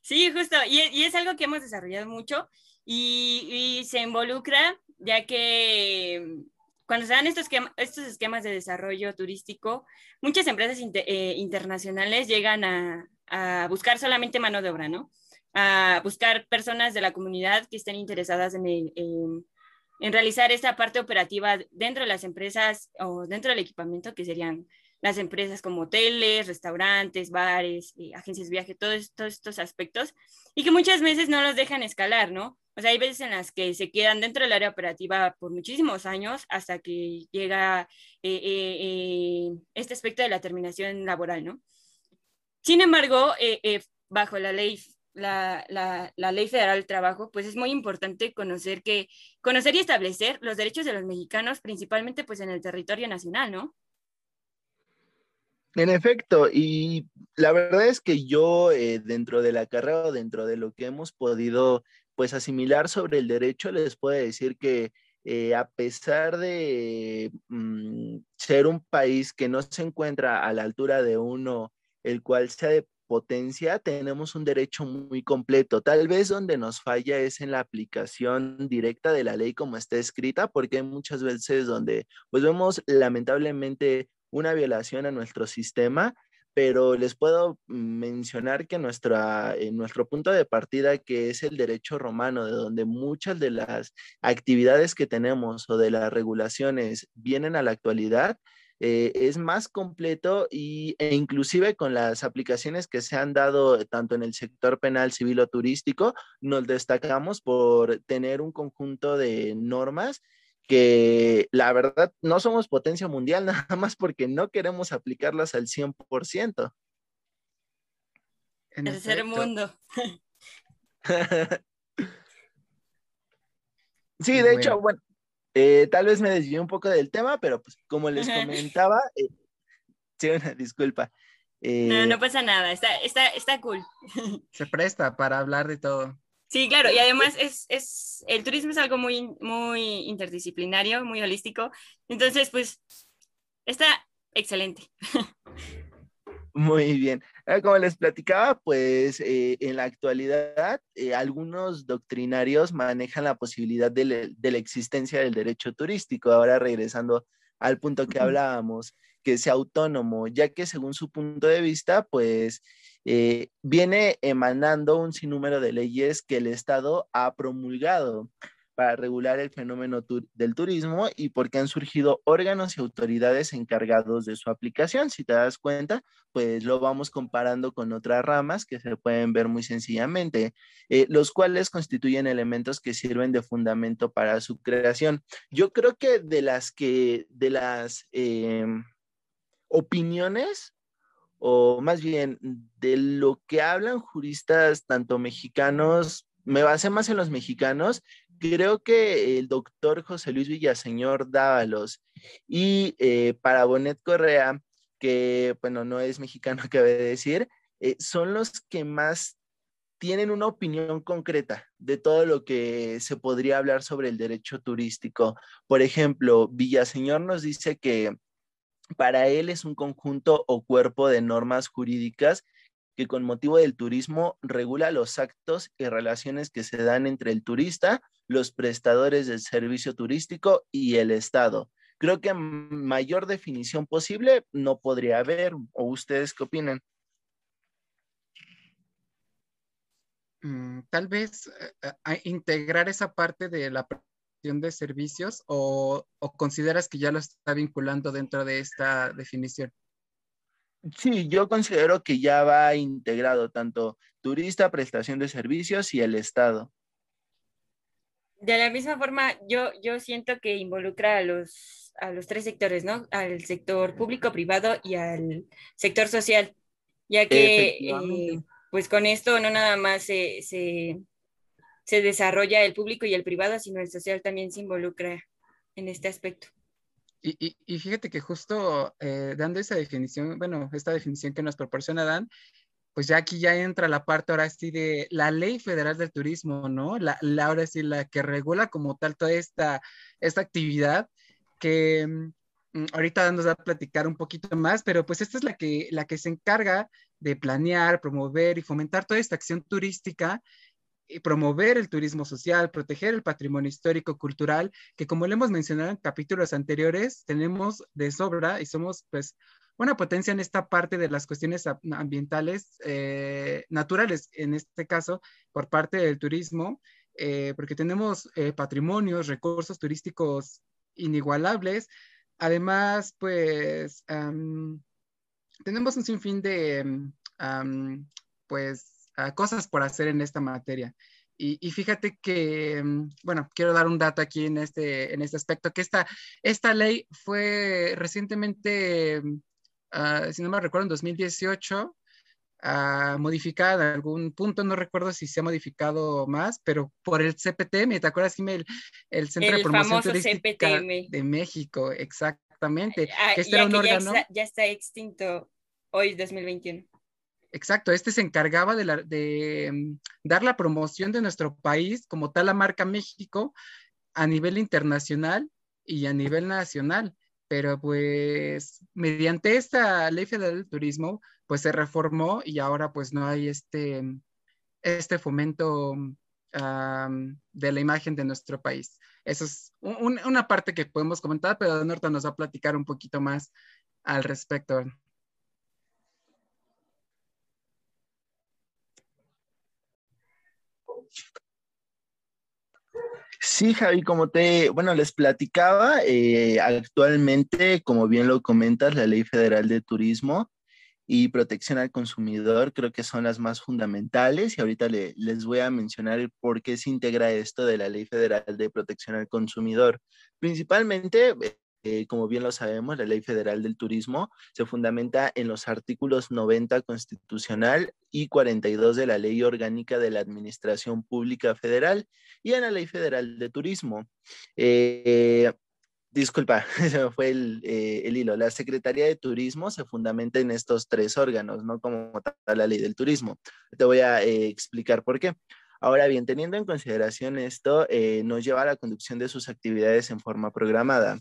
Sí, justo. Y, y es algo que hemos desarrollado mucho y, se involucra, ya que cuando se dan estos, estos esquemas de desarrollo turístico, muchas empresas eh, internacionales llegan a, a, buscar solamente mano de obra, ¿no? A buscar personas de la comunidad que estén interesadas en el en realizar esta parte operativa dentro de las empresas o dentro del equipamiento, que serían las empresas como hoteles, restaurantes, bares, eh, agencias de viaje, todos, todos estos aspectos, y que muchas veces no los dejan escalar, ¿no? O sea, hay veces en las que se quedan dentro del área operativa por muchísimos años hasta que llega eh, eh, este aspecto de la terminación laboral, ¿no? Sin embargo, bajo la ley la, la, Ley Federal del Trabajo, pues es muy importante conocer que, conocer y establecer los derechos de los mexicanos, principalmente pues en el territorio nacional, ¿no? En efecto, y la verdad es que yo eh, dentro de la carrera, dentro de lo que hemos podido pues asimilar sobre el derecho, les puedo decir que eh, a pesar de mm, ser un país que no se encuentra a la altura de uno, el cual se ha potencia, tenemos un derecho muy completo. Tal vez donde nos falla es en la aplicación directa de la ley como está escrita, porque hay muchas veces donde pues vemos lamentablemente una violación a nuestro sistema, pero les puedo mencionar que nuestra, en nuestro punto de partida, que es el derecho romano, de donde muchas de las actividades que tenemos o de las regulaciones vienen a la actualidad, eh, es más completo y, e inclusive con las aplicaciones que se han dado tanto en el sector penal, civil o turístico, nos destacamos por tener un conjunto de normas que la verdad no somos potencia mundial nada más porque no queremos aplicarlas al 100%. En Tercer mundo. sí, de hecho, bueno, eh, tal vez me desvié un poco del tema, pero pues como les comentaba, eh, sí, una disculpa. no, no eh, pasa nada, está, está, está cool. Se presta para hablar de todo. Sí, claro, y además es, es, el turismo es algo muy, muy interdisciplinario, muy holístico, entonces pues está excelente. Muy bien. Ah, como les platicaba, pues eh, en la actualidad eh, algunos doctrinarios manejan la posibilidad de, la existencia del derecho turístico. Ahora regresando al punto que hablábamos, que sea autónomo, ya que según su punto de vista, pues eh, viene emanando un sinnúmero de leyes que el Estado ha promulgado. Para regular el fenómeno del turismo y porque han surgido órganos y autoridades encargados de su aplicación. Si te das cuenta, pues lo vamos comparando con otras ramas que se pueden ver muy sencillamente, eh, los cuales constituyen elementos que sirven de fundamento para su creación. Yo creo que de las que, de las em, opiniones o más bien de lo que hablan juristas tanto mexicanos, me basé más en los mexicanos, creo que el doctor José Luis Villaseñor Dávalos y eh, para Bonet Correa, que bueno, no es mexicano, de decir, eh, son los que más tienen una opinión concreta de todo lo que se podría hablar sobre el derecho turístico. Por ejemplo, Villaseñor nos dice que para él es un conjunto o cuerpo de normas jurídicas que con motivo del turismo regula los actos y relaciones que se dan entre el turista, los prestadores del servicio turístico y el Estado. Creo que mayor definición posible no podría haber. ¿O ustedes qué opinan? Mm, tal vez eh, eh, integrar esa parte de la de servicios o, consideras que ya lo está vinculando dentro de esta definición? Sí, yo considero que ya va integrado tanto turista, prestación de servicios y el Estado. De la misma forma, yo, yo siento que involucra a los, a los tres sectores, ¿no? Al sector público, privado y al sector social, ya que eh, pues con esto no nada más se, se desarrolla el público y el privado, sino el social también se involucra en este aspecto. Y, y, fíjate que justo eh, dando esa definición, bueno, esta definición que nos proporciona Dan, pues ya aquí ya entra la parte ahora sí de la ley federal del turismo, ¿no? La, la ahora sí la que regula como tal toda esta, esta actividad que mm, ahorita nos va a platicar un poquito más, pero pues esta es la que, la que se encarga de planear, promover y fomentar toda esta acción turística promover el turismo social, proteger el patrimonio histórico, cultural, que como le hemos mencionado en capítulos anteriores, tenemos de sobra y somos pues una potencia en esta parte de las cuestiones ambientales, eh, naturales, en este caso, por parte del turismo, eh, porque tenemos eh, patrimonios, recursos turísticos inigualables. Además, pues tenemos un sinfín de, pues, cosas por hacer en esta materia. Y, fíjate que, mm, bueno, quiero dar un dato aquí en este, en este aspecto, que esta, esta ley fue recientemente, ah, si no me recuerdo, en 2018, ah, modificada en algún punto, no recuerdo si se ha modificado más, pero por el CPTM, ¿te acuerdas, El, el Centro de Promoción Turística de México, exactamente. Ah, este era un órgano. ya está extinto hoy, 2021. Exacto, este se encargaba de, mm, dar la promoción de nuestro país como tal la marca México a nivel internacional y a nivel nacional. Pero pues mediante esta ley federal del turismo, pues se reformó y ahora pues no hay este, este fomento de la imagen de nuestro país. Eso es una parte que podemos comentar, pero Norta nos va a platicar un poquito más al respecto. Sí, Javi, como te, bueno, les platicaba, eh, actualmente, como bien lo comentas, la Ley Federal de Turismo y Protección al Consumidor creo que son las más fundamentales y ahorita les voy a mencionar por qué se integra esto de la Ley Federal de Protección al Consumidor. Principalmente, eh, como bien lo sabemos, la Ley Federal del Turismo se fundamenta en los artículos 90 constitucional y 42 de la Ley Orgánica de la Administración Pública Federal y en la Ley Federal de Turismo. Eh, disculpa, se me fue eh, el, hilo. La Secretaría de Turismo se fundamenta en estos tres órganos, no como tal la Ley del Turismo. Te voy a explicar por qué. Ahora bien, teniendo en consideración esto, nos lleva a la conducción de sus actividades en forma programada.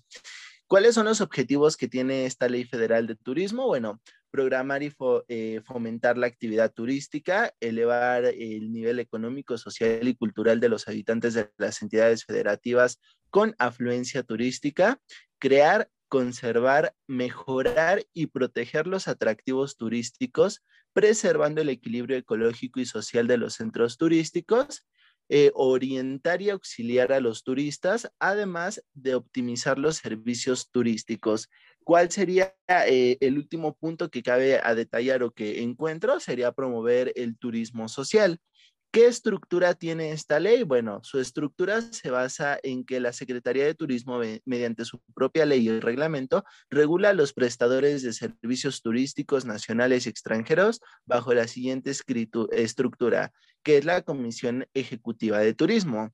¿Cuáles son los objetivos que tiene esta ley federal de turismo? Bueno, programar y eh, fomentar la actividad turística, elevar el nivel económico, social y cultural de los habitantes de las entidades federativas con afluencia turística, crear, conservar, mejorar y proteger los atractivos turísticos, preservando el equilibrio ecológico y social de los centros turísticos, eh, orientar y auxiliar a los turistas, además de optimizar los servicios turísticos. ¿Cuál sería eh, el último punto que cabe a detallar o que encuentro? Sería promover el turismo social. ¿Qué estructura tiene esta ley? Bueno, su estructura se basa en que la Secretaría de Turismo, mediante su propia ley y reglamento, regula a los prestadores de servicios turísticos nacionales y extranjeros bajo la siguiente estructura, que es la Comisión Ejecutiva de Turismo.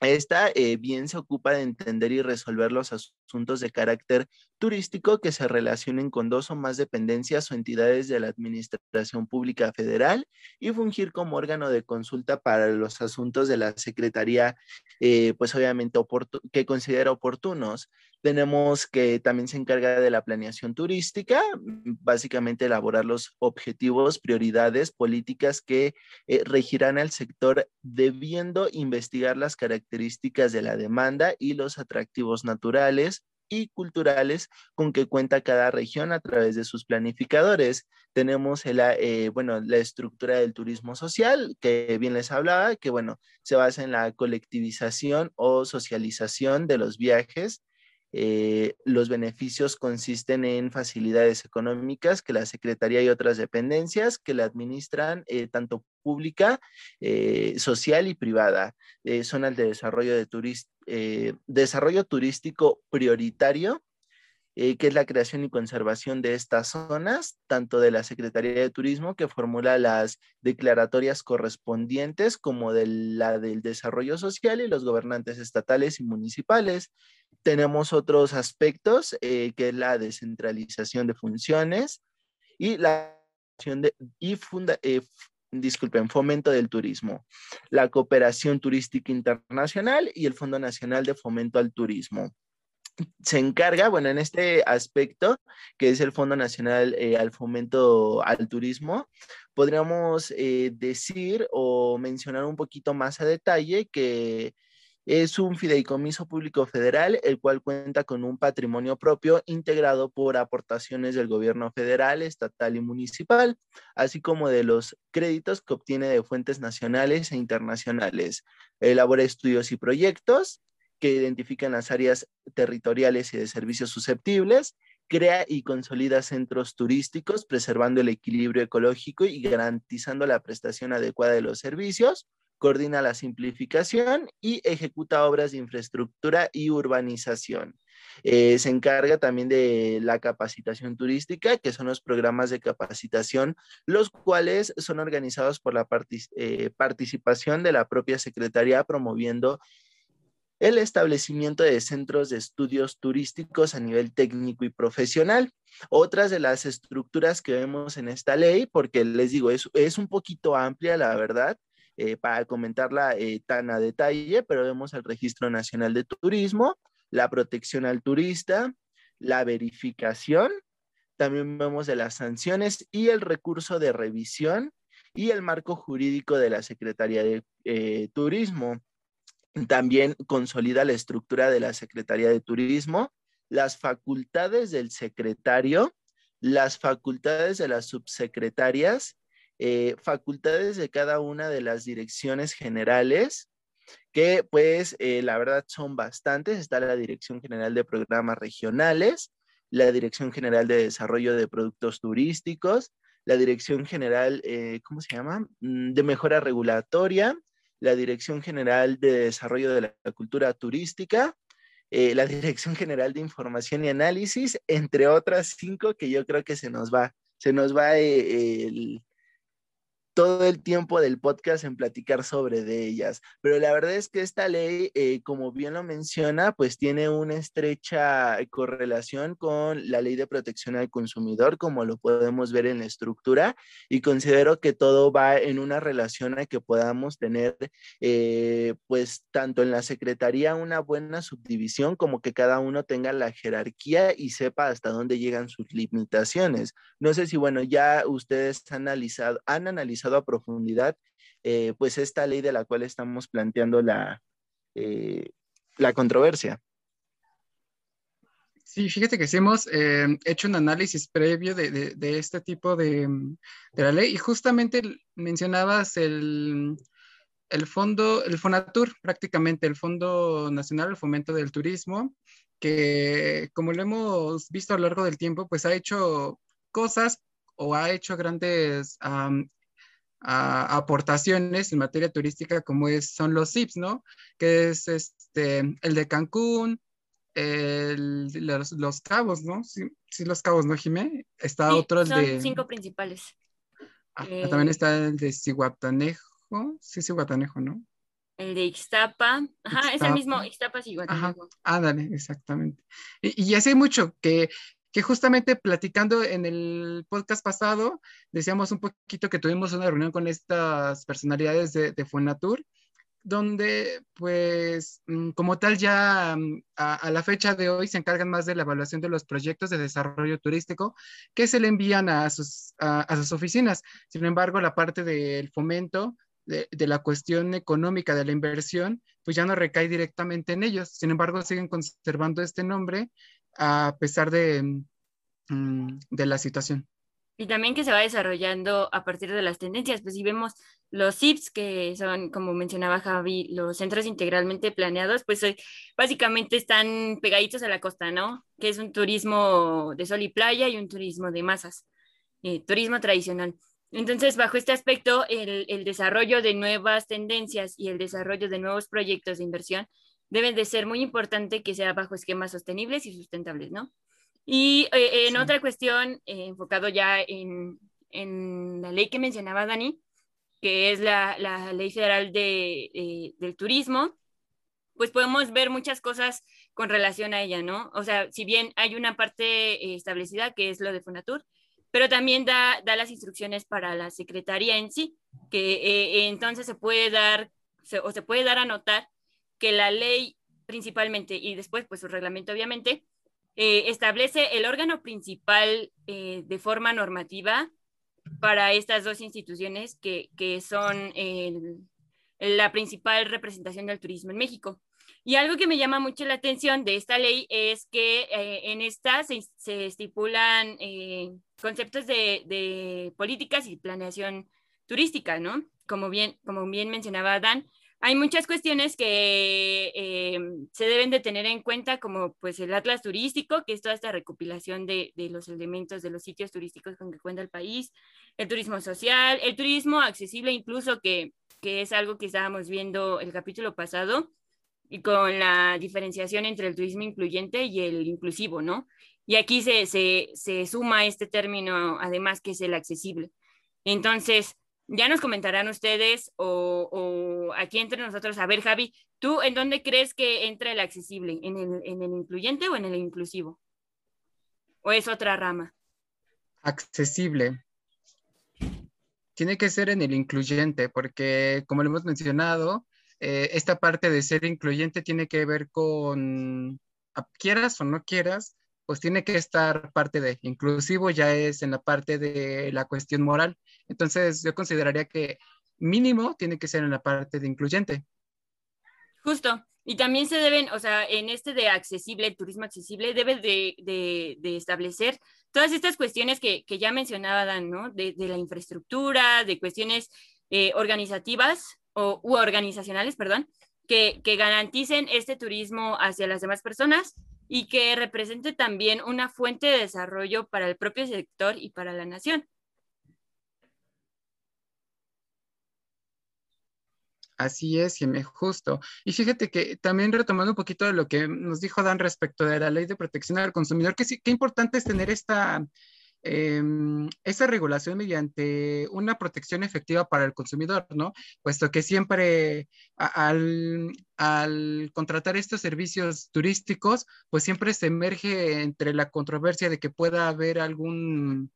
Esta eh, bien se ocupa de entender y resolver los asuntos de carácter turístico que se relacionen con dos o más dependencias o entidades de la Administración Pública Federal y fungir como órgano de consulta para los asuntos de la Secretaría, eh, pues obviamente que considera oportunos. Tenemos que también se encarga de la planeación turística, mm, básicamente elaborar los objetivos, prioridades, políticas que eh, regirán al sector, debiendo investigar las características de la demanda y los atractivos naturales, y culturales con que cuenta cada región a través de sus planificadores. Tenemos la, eh, bueno, la estructura del turismo social, que bien les hablaba, que bueno, se basa en la colectivización o socialización de los viajes eh, los beneficios consisten en facilidades económicas que la Secretaría y otras dependencias que la administran, eh, tanto pública, eh, social y privada. son de desarrollo, de desarrollo turístico prioritario eh, que es la creación y conservación de estas zonas, tanto de la Secretaría de Turismo, que formula las declaratorias correspondientes, como de la del desarrollo social y los gobernantes estatales y municipales. Tenemos otros aspectos, eh, que es la descentralización de funciones y la de, y funda, eh, disculpen, fomento del turismo, la cooperación turística internacional y el Fondo Nacional de Fomento al Turismo. Se encarga, bueno, en este aspecto, que es el Fondo Nacional eh, al Fomento al Turismo, podríamos eh, decir o mencionar un poquito más a detalle que es un fideicomiso público federal, el cual cuenta con un patrimonio propio integrado por aportaciones del gobierno federal, estatal y municipal, así como de los créditos que obtiene de fuentes nacionales e internacionales. Elabora estudios y proyectos, que identifican las áreas territoriales y de servicios susceptibles, crea y consolida centros turísticos, preservando el equilibrio ecológico y garantizando la prestación adecuada de los servicios, coordina la simplificación y ejecuta obras de infraestructura y urbanización. Eh, se encarga también de la capacitación turística, que son los programas de capacitación, los cuales son organizados por la eh, participación de la propia Secretaría promoviendo el establecimiento de centros de estudios turísticos a nivel técnico y profesional. Otras de las estructuras que vemos en esta ley, porque les digo, es, es un poquito amplia, la verdad, eh, para comentarla eh, tan a detalle, pero vemos el Registro Nacional de Turismo, la protección al turista, la verificación, también vemos de las sanciones y el recurso de revisión y el marco jurídico de la Secretaría de eh, Turismo. También consolida la estructura de la Secretaría de Turismo, las facultades del secretario, las facultades de las subsecretarias, eh, facultades de cada una de las direcciones generales, que pues eh, la verdad son bastantes. Está la Dirección General de Programas Regionales, la Dirección General de Desarrollo de Productos Turísticos, la Dirección General, eh, ¿cómo se llama? Mm, de Mejora Regulatoria, la Dirección General de Desarrollo de la Cultura Turística, la Dirección General de Información y Análisis, entre otras cinco que yo creo que se nos va, se nos va eh, el, todo el tiempo del podcast en platicar sobre de ellas. Pero la verdad es que esta ley, eh, como bien lo menciona, pues tiene una estrecha correlación con la ley de protección al consumidor, como lo podemos ver en la estructura, y considero que todo va en una relación a que podamos tener, eh, pues tanto en la Secretaría una buena subdivisión, como que cada uno tenga la jerarquía y sepa hasta dónde llegan sus limitaciones. No sé si, bueno, ya ustedes han analizado, han analizado a profundidad, eh, pues esta ley de la cual estamos planteando la, eh, la controversia. Sí, fíjate que sí hemos eh, hecho un análisis previo de, de, este tipo de, de, la ley y justamente mencionabas el, el fondo, el Fonatur, prácticamente el Fondo Nacional de Fomento del Turismo, que como lo hemos visto a lo largo del tiempo, pues ha hecho cosas o ha hecho grandes aportaciones en materia turística como es, son los CIPS, ¿no? Que es este, el de Cancún, el, los, los, cabos, ¿no? Sí, sí, los cabos, ¿no, Jimé? Está otro, el son de... cinco principales. Ah, También Eh, está el de Cihuatanejo, sí, Cihuatanejo, ¿no? El de Ixtapa. Ajá, es el mismo, Ixtapa. Ixtapa Ajá, Iguatanejo. ándale, exactamente. Y, y hace mucho que, que justamente platicando en el podcast pasado, decíamos un poquito que tuvimos una reunión con estas personalidades de, de Fonatur, donde pues mm, como tal ya mm, a, la fecha de hoy se encargan más de la evaluación de los proyectos de desarrollo turístico que se le envían a sus, a, sus oficinas. Sin embargo, la parte del fomento de, la cuestión económica de la inversión, pues ya no recae directamente en ellos. Sin embargo, siguen conservando este nombre a pesar de, mm, de la situación. Y también que se va desarrollando a partir de las tendencias, pues si vemos los CIPS, que son, como mencionaba Javi, los centros integralmente planeados, pues básicamente están pegaditos a la costa, ¿no? Que es un turismo de sol y playa y un turismo de masas, eh, turismo tradicional. Entonces, bajo este aspecto, el, el, desarrollo de nuevas tendencias y el desarrollo de nuevos proyectos de inversión deben de ser muy importante que sea bajo esquemas sostenibles y sustentables, ¿no? Y eh, en sí. otra cuestión, eh, enfocado ya en, en, la ley que mencionaba Dani, que es la, la ley federal de, eh, del turismo, pues podemos ver muchas cosas con relación a ella, ¿no? O sea, si bien hay una parte eh, establecida que es lo de Fonatur, pero también da, da las instrucciones para la secretaría en sí, que eh, entonces se puede dar se, o se puede dar a notar que la ley principalmente y después pues su reglamento obviamente eh, establece el órgano principal eh, de forma normativa para estas dos instituciones que, que son el, la principal representación del turismo en México. Y algo que me llama mucho la atención de esta ley es que eh, en esta se, se estipulan eh, conceptos de, de, políticas y planeación turística, ¿no? Como bien, como bien mencionaba Dan, hay muchas cuestiones que eh, se deben de tener en cuenta, como pues el atlas turístico, que es toda esta recopilación de, de, los elementos de los sitios turísticos con que cuenta el país, el turismo social, el turismo accesible incluso, que, que es algo que estábamos viendo el capítulo pasado, y con la diferenciación entre el turismo incluyente y el inclusivo, ¿no? Y aquí se, se, se suma este término, además, que es el accesible. Entonces, ya nos comentarán ustedes o, aquí entre nosotros, a ver, Javi, ¿tú en dónde crees que entra el accesible? ¿En el, en el incluyente o en el inclusivo? ¿O es otra rama? Accesible. Tiene que ser en el incluyente, porque como lo hemos mencionado, eh, esta parte de ser incluyente tiene que ver con, quieras o no quieras, pues tiene que estar parte de inclusivo, ya es en la parte de la cuestión moral. Entonces yo consideraría que mínimo tiene que ser en la parte de incluyente. Justo. Y también se deben, o sea, en este de accesible, turismo accesible, debe de, de, establecer todas estas cuestiones que, que ya mencionaba Dan, ¿no? De, de, la infraestructura, de cuestiones eh, organizativas o, u organizacionales, perdón, que, que garanticen este turismo hacia las demás personas y que represente también una fuente de desarrollo para el propio sector y para la nación. Así es, Jimé, justo. Y fíjate que también retomando un poquito de lo que nos dijo Dan respecto de la ley de protección al consumidor, qué importante es tener esta, eh, esa regulación mediante una protección efectiva para el consumidor, ¿no? Puesto que siempre a, al, al, contratar estos servicios turísticos, pues siempre se emerge entre la controversia de que pueda haber algún,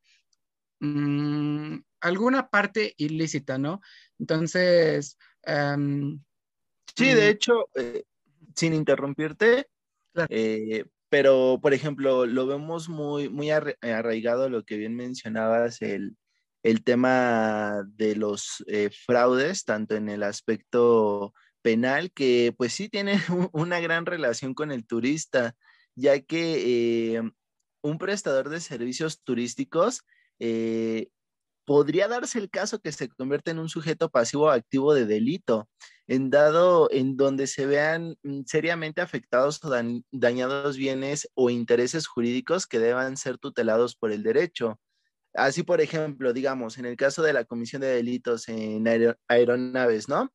mmm, alguna parte ilícita, ¿no? Entonces... Um, sí, de hecho, eh, sin interrumpirte, claro. eh, pero por ejemplo, lo vemos muy, muy arraigado lo que bien mencionabas, el, el tema de los eh, fraudes, tanto en el aspecto penal, que pues sí tiene una gran relación con el turista, ya que eh, un prestador de servicios turísticos eh, podría darse el caso que se convierta en un sujeto pasivo o activo de delito, en dado en donde se vean mm, seriamente afectados o dañados bienes o intereses jurídicos que deban ser tutelados por el derecho. Así, por ejemplo, digamos, en el caso de la comisión de delitos en aeronaves, ¿no?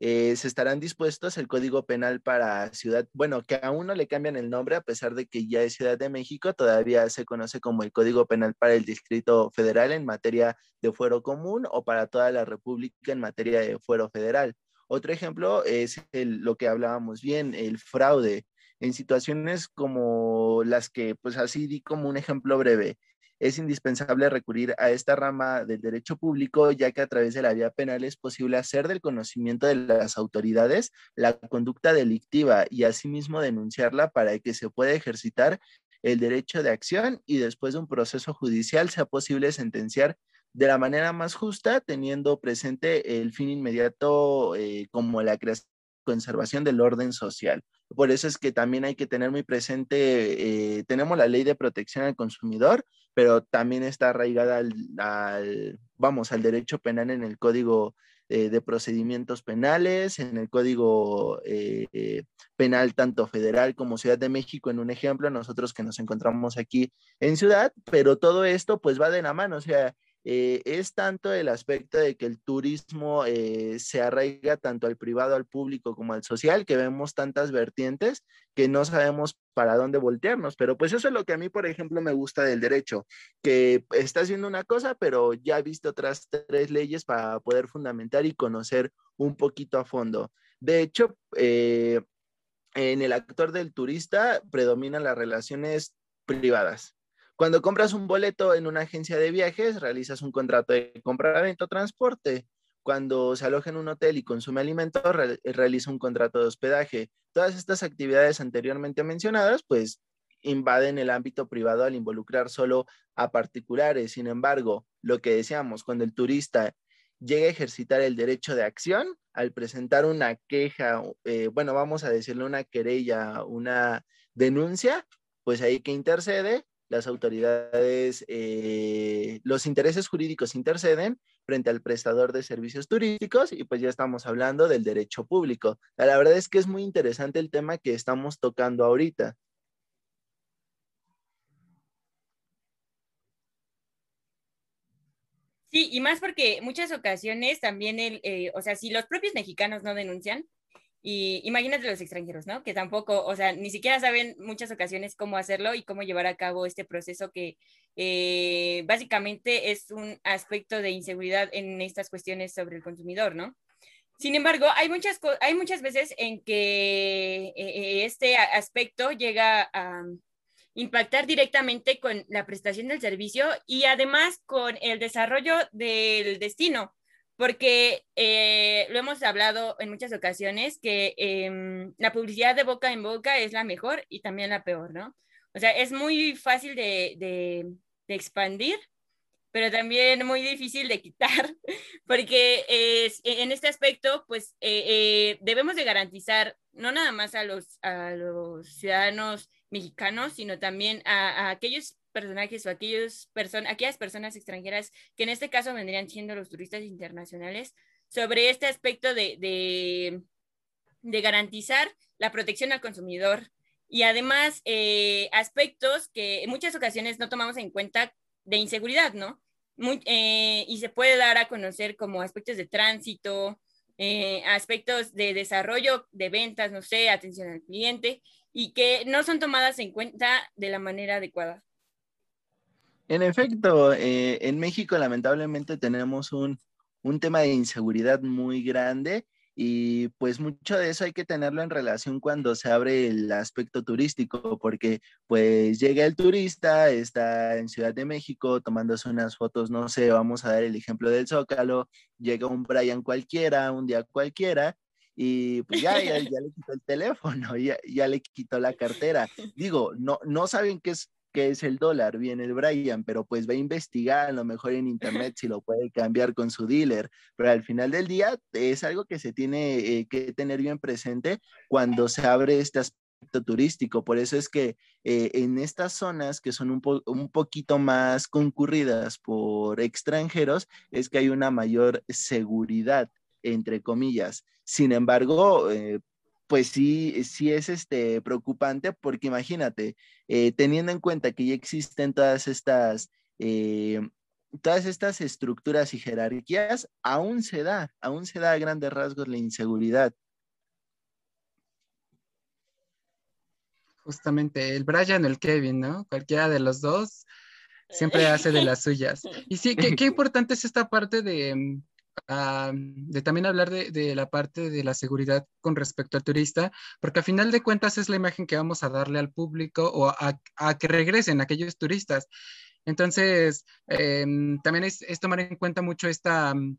Eh, se estarán dispuestos el Código Penal para Ciudad, bueno, que aún no le cambian el nombre a pesar de que ya es Ciudad de México, todavía se conoce como el Código Penal para el Distrito Federal en materia de fuero común o para toda la República en materia de fuero federal. Otro ejemplo es lo que hablábamos bien, el fraude. En situaciones como las que, pues así di como un ejemplo breve, es indispensable recurrir a esta rama del derecho público, ya que a través de la vía penal es posible hacer del conocimiento de las autoridades la conducta delictiva y asimismo denunciarla para que se pueda ejercitar el derecho de acción y después de un proceso judicial sea posible sentenciar de la manera más justa, teniendo presente el fin inmediato eh, como la creación conservación del orden social. Por eso es que también hay que tener muy presente, eh, tenemos la ley de protección al consumidor, pero también está arraigada al, vamos, al derecho penal en el Código eh, de Procedimientos Penales, en el Código eh, Penal tanto federal como Ciudad de México, en un ejemplo, nosotros que nos encontramos aquí en Ciudad, pero todo esto pues va de la mano, o sea, eh, es tanto el aspecto de que el turismo eh, se arraiga tanto al privado, al público como al social, que vemos tantas vertientes que no sabemos para dónde voltearnos. Pero pues eso es lo que a mí, por ejemplo, me gusta del derecho, que está haciendo una cosa, pero ya ha visto otras tres leyes para poder fundamentar y conocer un poquito a fondo. De hecho, eh, en el actor del turista predominan las relaciones privadas cuando compras un boleto en una agencia de viajes, realizas un contrato de compra-venta transporte. Cuando se aloja en un hotel y consume alimentos, realiza un contrato de hospedaje. Todas estas actividades anteriormente mencionadas, pues invaden el ámbito privado al involucrar solo a particulares. Sin embargo, lo que decíamos, cuando el turista llega a ejercitar el derecho de acción, al presentar una queja, eh, bueno, vamos a decirle una querella, una denuncia, pues ahí que intercede las autoridades, eh, los intereses jurídicos interceden frente al prestador de servicios turísticos y pues ya estamos hablando del derecho público. La verdad es que es muy interesante el tema que estamos tocando ahorita. Sí, y más porque muchas ocasiones también, el, eh, o sea, si los propios mexicanos no denuncian, y imagínate los extranjeros, ¿no? Que tampoco, o sea, ni siquiera saben muchas ocasiones cómo hacerlo y cómo llevar a cabo este proceso que eh, básicamente es un aspecto de inseguridad en estas cuestiones sobre el consumidor, ¿no? Sin embargo, hay muchas, hay muchas veces en que eh, este aspecto llega a impactar directamente con la prestación del servicio y además con el desarrollo del destino porque eh, lo hemos hablado en muchas ocasiones que em, la publicidad de boca en boca es la mejor y también la peor, ¿no? O sea, es muy fácil de, de, expandir, pero también muy difícil de quitar, porque es, en este aspecto, pues eh, eh, debemos de garantizar no nada más a los, a los ciudadanos mexicanos, sino también a, a aquellos personajes o aquellos aquellas personas extranjeras que en este caso vendrían siendo los turistas internacionales sobre este aspecto de, de, garantizar la protección al consumidor y además eh, aspectos que en muchas ocasiones no tomamos en cuenta de inseguridad, ¿no? Eh, y se puede dar a conocer como aspectos de tránsito, eh, aspectos de desarrollo de ventas, no sé, atención al cliente, y que no son tomadas en cuenta de la manera adecuada. En efecto, eh, en México lamentablemente tenemos un, tema de inseguridad muy grande y pues mucho de eso hay que tenerlo en relación cuando se abre el aspecto turístico, porque pues llega el turista, está en Ciudad de México tomándose unas fotos, no sé, vamos a dar el ejemplo del Zócalo, llega un Brian cualquiera, un día cualquiera, y pues ya, ya, le quitó el teléfono, ya, ya, le quitó la cartera. Digo, no, no saben qué es qué es el dólar, viene el Brian, pero pues va a investigar a lo mejor en internet si lo puede cambiar con su dealer, pero al final del día es algo que se tiene eh, que tener bien presente cuando se abre este aspecto turístico. Por eso es que eh, en estas zonas que son un, un, poquito más concurridas por extranjeros, es que hay una mayor seguridad, entre comillas. Sin embargo, eh, pues sí, sí es este, preocupante porque imagínate, eh, teniendo en cuenta que ya existen todas estas todas estas estructuras y jerarquías, aún se da, aún se da a grandes rasgos la inseguridad. Justamente, el Brian o el Kevin, ¿no? Cualquiera de los dos siempre hace de las suyas. Y sí, qué, qué importante es esta parte de, mm, ah, de también hablar de, la parte de la seguridad con respecto al turista, porque a final de cuentas es la imagen que vamos a darle al público o a, que regresen aquellos turistas. Entonces, em, también es, tomar en cuenta mucho esta, mm,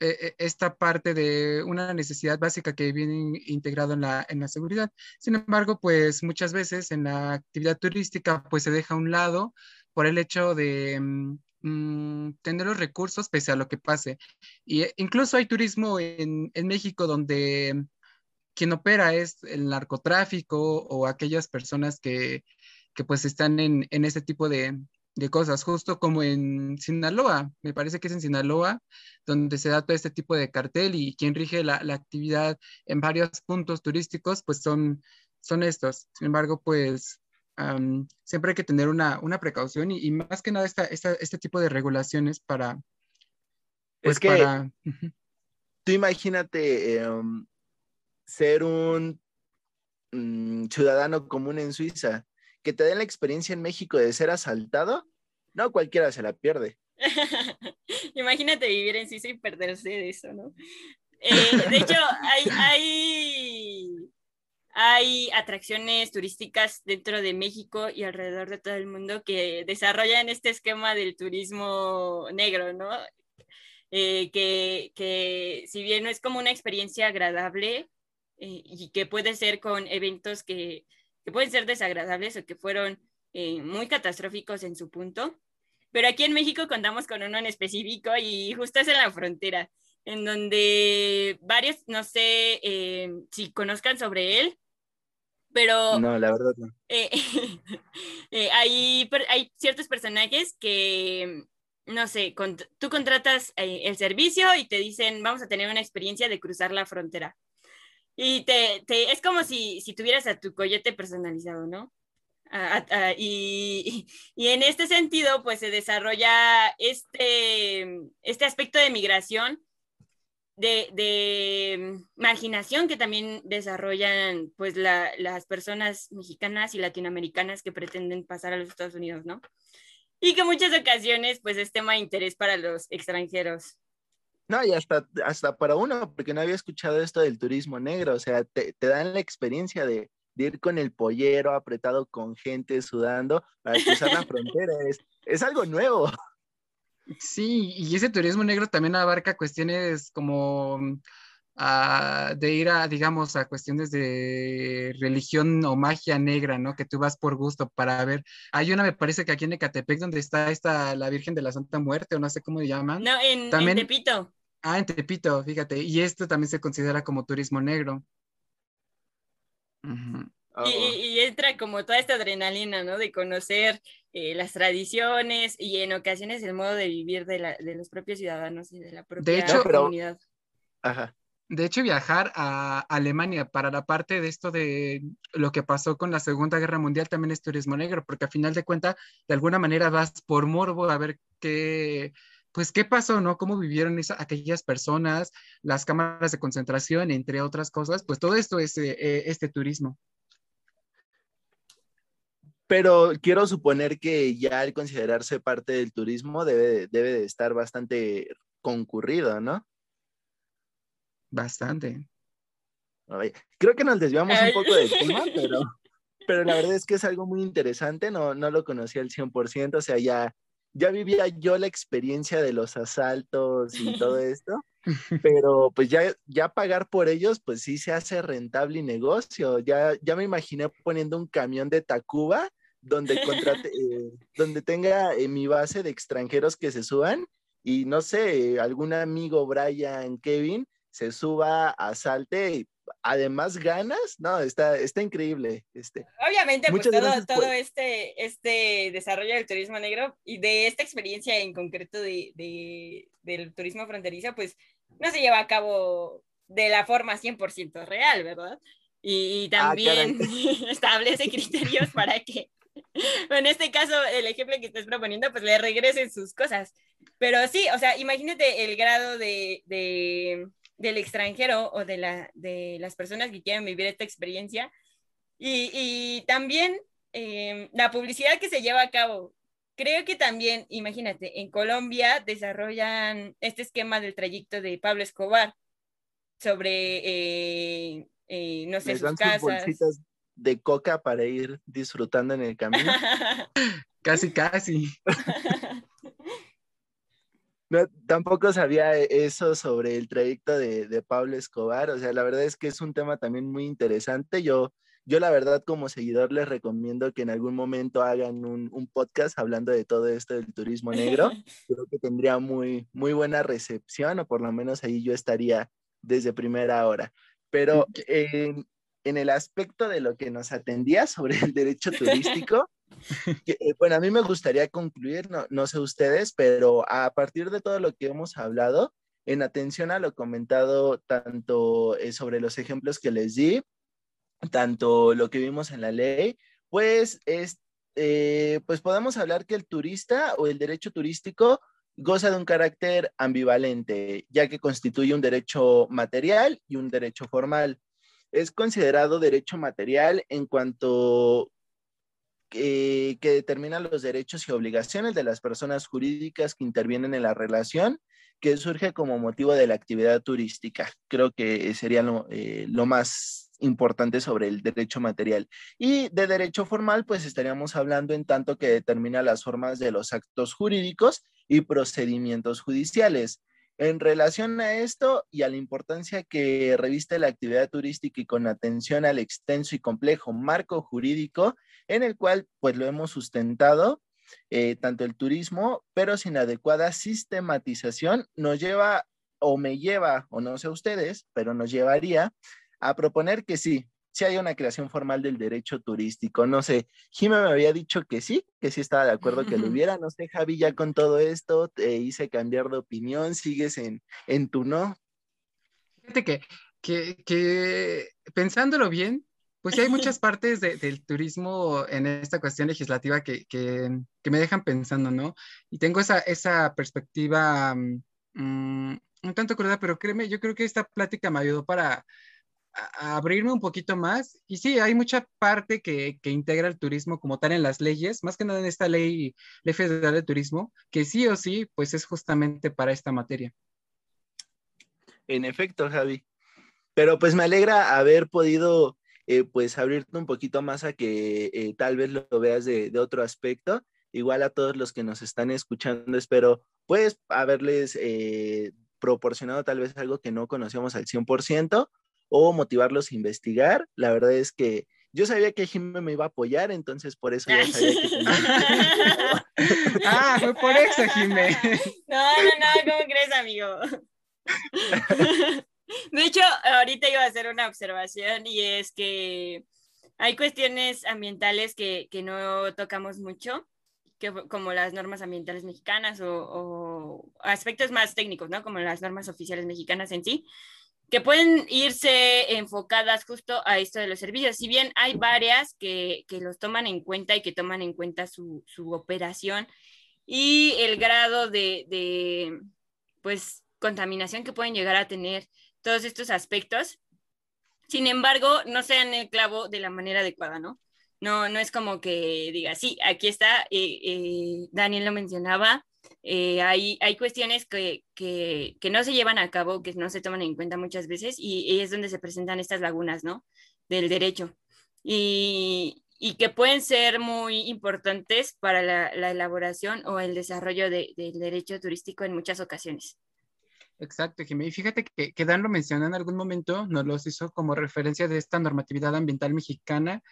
e, e, esta parte de una necesidad básica que viene integrado en la, en la seguridad. Sin embargo, pues muchas veces en la actividad turística pues se deja a un lado por el hecho de mm, mm, tener los recursos pese a lo que pase. Y e, incluso hay turismo en, en México donde quien opera es el narcotráfico o aquellas personas que, que pues están en, en ese tipo de, de cosas, justo como en Sinaloa, me parece que es en Sinaloa, donde se da todo este tipo de cartel y quien rige la, actividad en varios puntos turísticos, pues son, son estos. Sin embargo, pues siempre hay que tener una, precaución y, más que nada esta, este tipo de regulaciones para... Pues es que tú imagínate em, ser un mm, ciudadano común en Suiza que te den la experiencia en México de ser asaltado, no cualquiera se la pierde. Imagínate vivir en Suiza y perderse de eso, ¿no? Eh, de hecho, hay, hay, atracciones turísticas dentro de México y alrededor de todo el mundo que desarrollan este esquema del turismo negro, ¿no? Eh, que, que, si bien no es como una experiencia agradable eh, y que puede ser con eventos que que pueden ser desagradables o que fueron eh, muy catastróficos en su punto. Pero aquí en México contamos con uno en específico y justo es en la frontera, en donde varios, no sé eh, si conozcan sobre él, pero... No, la verdad no. Eh, hay, hay ciertos personajes que, no sé, tú contratas el servicio y te dicen, vamos a tener una experiencia de cruzar la frontera. Y te, te, es como si, si tuvieras a tu coyote personalizado, ¿no? y, y, en este sentido, pues se desarrolla este, este aspecto de migración, de, de marginación que también desarrollan pues la, las personas mexicanas y latinoamericanas que pretenden pasar a los Estados Unidos, ¿no? Y que muchas ocasiones pues es tema de interés para los extranjeros. No, y hasta, hasta para uno, porque no había escuchado esto del turismo negro, o sea, te, dan la experiencia de, ir con el pollero apretado con gente sudando para cruzar la frontera, es, es algo nuevo. Sí, y ese turismo negro también abarca cuestiones como ah, de ir a, digamos, a cuestiones de religión o magia negra, ¿no? Que tú vas por gusto para ver. Hay una, me parece que aquí en Ecatepec, donde está esta, la Virgen de la Santa Muerte, o no sé cómo le llaman. No, en, también, en Tepito. Ah, en Tepito, fíjate. Y esto también se considera como turismo negro. Y, entra como toda esta adrenalina, ¿no? De conocer eh, las tradiciones y en ocasiones el modo de vivir de, la, de los propios ciudadanos y de la propia de hecho, comunidad. Ajá. De hecho, viajar a Alemania para la parte de esto de lo que pasó con la Segunda Guerra Mundial también es turismo negro, porque a final de cuentas, de alguna manera vas por morbo a ver qué, pues qué pasó, ¿no? ¿Cómo vivieron esa, aquellas personas, las cámaras de concentración, entre otras cosas? Pues todo esto es eh, eh, este turismo. Pero quiero suponer que ya al considerarse parte del turismo debe, debe de estar bastante concurrido, ¿no? Bastante. creo que nos desviamos un poco del tema, pero, pero la verdad es que es algo muy interesante, no, no lo conocía al 100%, o sea, ya ya vivía yo la experiencia de los asaltos y todo esto, pero pues ya, ya pagar por ellos, pues sí se hace rentable y negocio. Ya, ya me imaginé poniendo un camión de Tacuba donde, contrate, eh, donde tenga eh, mi base de extranjeros que se suban y no sé, algún amigo, Brian, Kevin, se suba, asalte además ganas, no, está, está increíble. Este. Obviamente, pues todo, todo este, este desarrollo del turismo negro y de esta experiencia en concreto de, de, del turismo fronterizo, pues no se lleva a cabo de la forma 100% real, ¿verdad? Y, ah, también establece criterios para que, en este caso, el ejemplo que estás proponiendo, pues le regresen sus cosas. Pero sí, o sea, imagínate el grado de, de del extranjero o de, la, de las personas que quieren vivir esta experiencia. Y, y también eh, la publicidad que se lleva a cabo. Creo que también, imagínate, en Colombia desarrollan este esquema del trayecto de Pablo Escobar sobre, eh, eh, no sé, sus casas. bolsitas de coca para ir disfrutando en el camino. casi, casi. No, tampoco sabía eso sobre el trayecto de, Pablo Escobar. O sea, la verdad es que es un tema también muy interesante. Yo, yo la verdad, como seguidor, les recomiendo que en algún momento hagan un, podcast hablando de todo esto del turismo negro. Creo que tendría muy, muy buena recepción, o por lo menos ahí yo estaría desde primera hora. Pero en el aspecto de lo que nos atendía sobre el derecho turístico, eh, bueno, a mí me gustaría concluir, no, sé ustedes, pero a partir de todo lo que hemos hablado, en atención a lo comentado tanto eh, sobre los ejemplos que les di, tanto lo que vimos en la ley, pues, es, eh, pues podemos hablar que el turista o el derecho turístico goza de un carácter ambivalente, ya que constituye un derecho material y un derecho formal. Es considerado derecho material en cuanto que determina los derechos y obligaciones de las personas jurídicas que intervienen en la relación que surge como motivo de la actividad turística. Creo que sería lo, eh, lo más importante sobre el derecho material. Y de derecho formal, pues estaríamos hablando en tanto que determina las formas de los actos jurídicos y procedimientos judiciales. En relación a esto y a la importancia que reviste la actividad turística y con atención al extenso y complejo marco jurídico en el cual pues lo hemos sustentado, eh, tanto el turismo, pero sin adecuada sistematización, nos lleva o me lleva, o no sé ustedes, pero nos llevaría a proponer que sí, si hay una creación formal del derecho turístico. No sé, Jimé me había dicho que sí, que sí estaba de acuerdo que lo hubiera. No sé, Javi, ya con todo esto te hice cambiar de opinión, sigues en, en tu no. Fíjate que, que, que pensándolo bien, pues hay muchas partes del turismo en esta cuestión legislativa que, que, que, me dejan pensando, ¿no? Y tengo esa, esa perspectiva mm, un tanto cruda, pero créeme, yo creo que esta plática me ayudó para abrirme un poquito más. Y sí, hay mucha parte que, que, integra el turismo como tal en las leyes, más que nada en esta ley, ley federal de turismo, que sí o sí, pues es justamente para esta materia. En efecto, Javi. Pero pues me alegra haber podido eh, pues abrirte un poquito más a que eh, tal vez lo veas de, otro aspecto. Igual a todos los que nos están escuchando, espero pues haberles eh, proporcionado tal vez algo que no conocíamos al 100% o motivarlos a investigar. La verdad es que yo sabía que Jimmy me iba a apoyar, entonces por eso ya sabía que Ah, fue por eso, Jimmy. No, no, no, ¿cómo crees, amigo? De hecho, ahorita iba a hacer una observación y es que hay cuestiones ambientales que, que no tocamos mucho, que, como las normas ambientales mexicanas o, o, aspectos más técnicos, ¿no? Como las normas oficiales mexicanas en sí, que pueden irse enfocadas justo a esto de los servicios. Si bien hay varias que, que los toman en cuenta y que toman en cuenta su, su operación y el grado de, de, pues, contaminación que pueden llegar a tener todos estos aspectos. Sin embargo, no sean el clavo de la manera adecuada, ¿no? No, no es como que diga, sí, aquí está, eh, eh, Daniel lo mencionaba, eh, hay, hay cuestiones que, que, que, no se llevan a cabo, que no se toman en cuenta muchas veces y, es donde se presentan estas lagunas, ¿no? Del derecho. Y, y que pueden ser muy importantes para la, la elaboración o el desarrollo de, del derecho turístico en muchas ocasiones. Exacto, Jiménez. Y fíjate que, que, Dan lo mencionó en algún momento, nos los hizo como referencia de esta normatividad ambiental mexicana,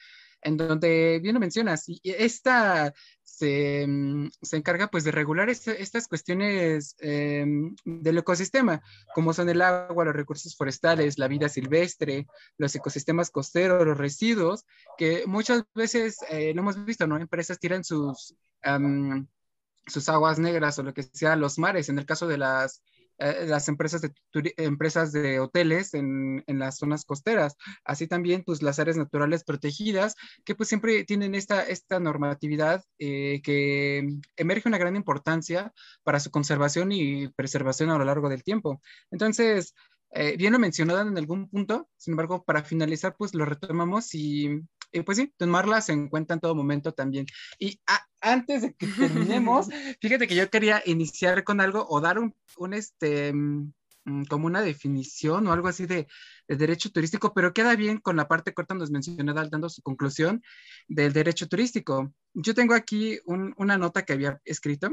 en donde bien lo mencionas, y esta se, mm, se encarga pues de regular este, estas cuestiones em, del ecosistema, como son el agua, los recursos forestales, la vida silvestre, los ecosistemas costeros, los residuos, que muchas veces eh, lo hemos visto, ¿no? Empresas tiran sus, sus aguas negras o lo que sea los mares, en el caso de las eh, las empresas de, empresas de hoteles en, en, las zonas costeras, así también pues las áreas naturales protegidas, que pues siempre tienen esta, esta normatividad eh, que emerge una gran importancia para su conservación y preservación a lo largo del tiempo. Entonces, eh, bien lo mencionaban en algún punto, sin embargo, para finalizar, pues lo retomamos y, pues sí, tomarlas en cuenta en todo momento también. Y antes de que terminemos, fíjate que yo quería iniciar con algo o dar un, un este, mm, mm, como una definición o algo así de, de, derecho turístico, pero queda bien con la parte corta nos mencionó dando su conclusión del derecho turístico. Yo tengo aquí un, una nota que había escrito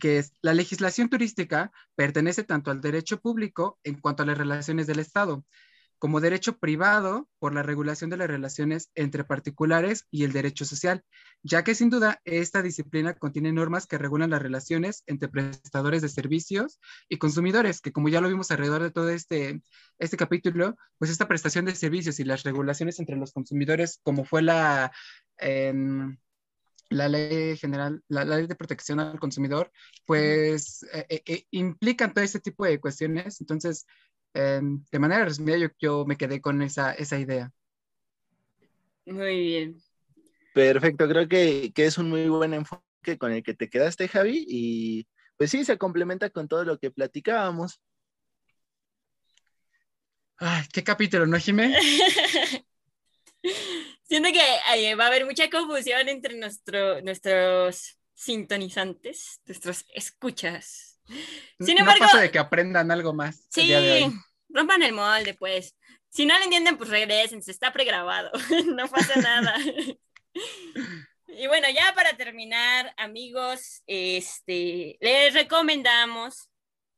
que es la legislación turística pertenece tanto al derecho público en cuanto a las relaciones del Estado, como derecho privado por la regulación de las relaciones entre particulares y el derecho social, ya que sin duda esta disciplina contiene normas que regulan las relaciones entre prestadores de servicios y consumidores, que como ya lo vimos alrededor de todo este, este capítulo, pues esta prestación de servicios y las regulaciones entre los consumidores, como fue la... Em, la ley general, la, ley de protección al consumidor, pues eh, eh, eh, implican todo ese tipo de cuestiones. Entonces, em, de manera resumida, yo, yo me quedé con esa, esa idea. Muy bien. Perfecto, creo que, que, es un muy buen enfoque con el que te quedaste, Javi, y pues sí, se complementa con todo lo que platicábamos. Ay, qué capítulo, ¿no, Jimé? Siento que va a haber mucha confusión entre nuestro, nuestros sintonizantes, nuestros escuchas. Sin embargo, no pasa de que aprendan algo más. Sí, rompan el molde, pues. Si no lo entienden, pues regresen, se está pregrabado, no pasa nada. y bueno, ya para terminar, amigos, este, les recomendamos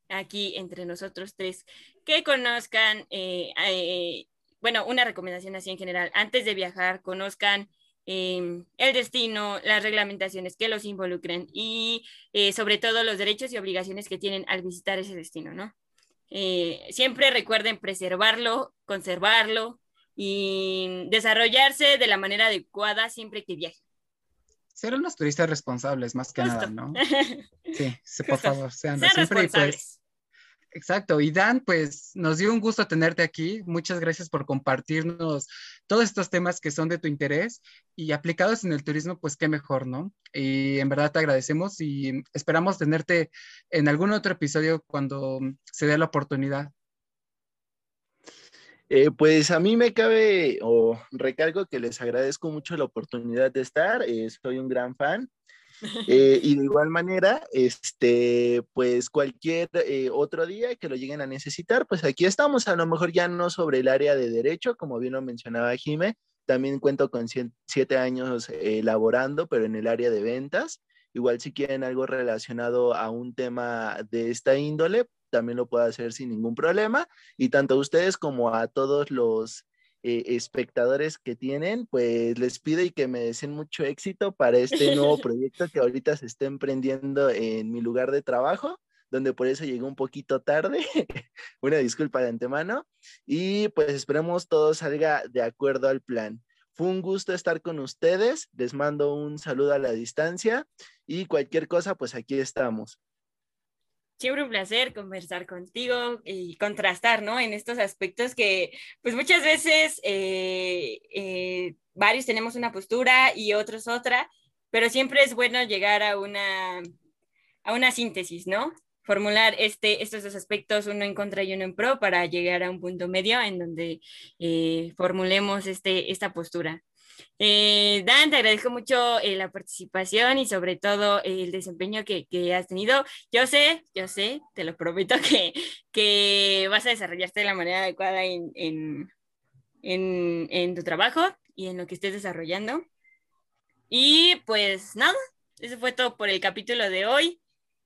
aquí entre nosotros tres que conozcan eh, eh, bueno, una recomendación así en general, antes de viajar, conozcan em, el destino, las reglamentaciones que los involucren y eh, sobre todo los derechos y obligaciones que tienen al visitar ese destino, ¿no? Eh, siempre recuerden preservarlo, conservarlo y desarrollarse de la manera adecuada siempre que viajen. Ser unos turistas responsables, más que nada, ¿no? Sí, por favor, sean, siempre pues, responsables. Exacto. Y Dan, pues nos dio un gusto tenerte aquí. Muchas gracias por compartirnos todos estos temas que son de tu interés y aplicados en el turismo, pues qué mejor, ¿no? Y en verdad te agradecemos y esperamos tenerte en algún otro episodio cuando se dé la oportunidad. Eh, pues a mí me cabe o recargo que les agradezco mucho la oportunidad de estar. Eh, soy un gran fan eh, y de igual manera, este, pues cualquier eh, otro día que lo lleguen a necesitar, pues aquí estamos, a lo mejor ya no sobre el área de derecho, como bien lo mencionaba Jime, también cuento con siete años eh, laborando, pero en el área de ventas. Igual si quieren algo relacionado a un tema de esta índole, también lo puedo hacer sin ningún problema. Y tanto a ustedes como a todos los eh, espectadores que tienen, pues les pido y que me deseen mucho éxito para este nuevo proyecto que ahorita se está emprendiendo en mi lugar de trabajo, donde por eso llegué un poquito tarde. Una disculpa de antemano. Y pues esperemos todo salga de acuerdo al plan. Fue un gusto estar con ustedes. Les mando un saludo a la distancia y cualquier cosa, pues aquí estamos siempre un placer conversar contigo y contrastar, ¿no? En estos aspectos que, pues muchas veces eh, eh, varios tenemos una postura y otros otra, pero siempre es bueno llegar a una, a una síntesis, ¿no? Formular este, estos dos aspectos, uno en contra y uno en pro, para llegar a un punto medio en donde eh, formulemos este, esta postura. Eh, Dan, te agradezco mucho eh, la participación y sobre todo eh, el desempeño que, has tenido. Yo sé, yo sé, te lo prometo que, que vas a desarrollarte de la manera adecuada en, en, en, tu trabajo y en lo que estés desarrollando. Y pues nada, eso fue todo por el capítulo de hoy.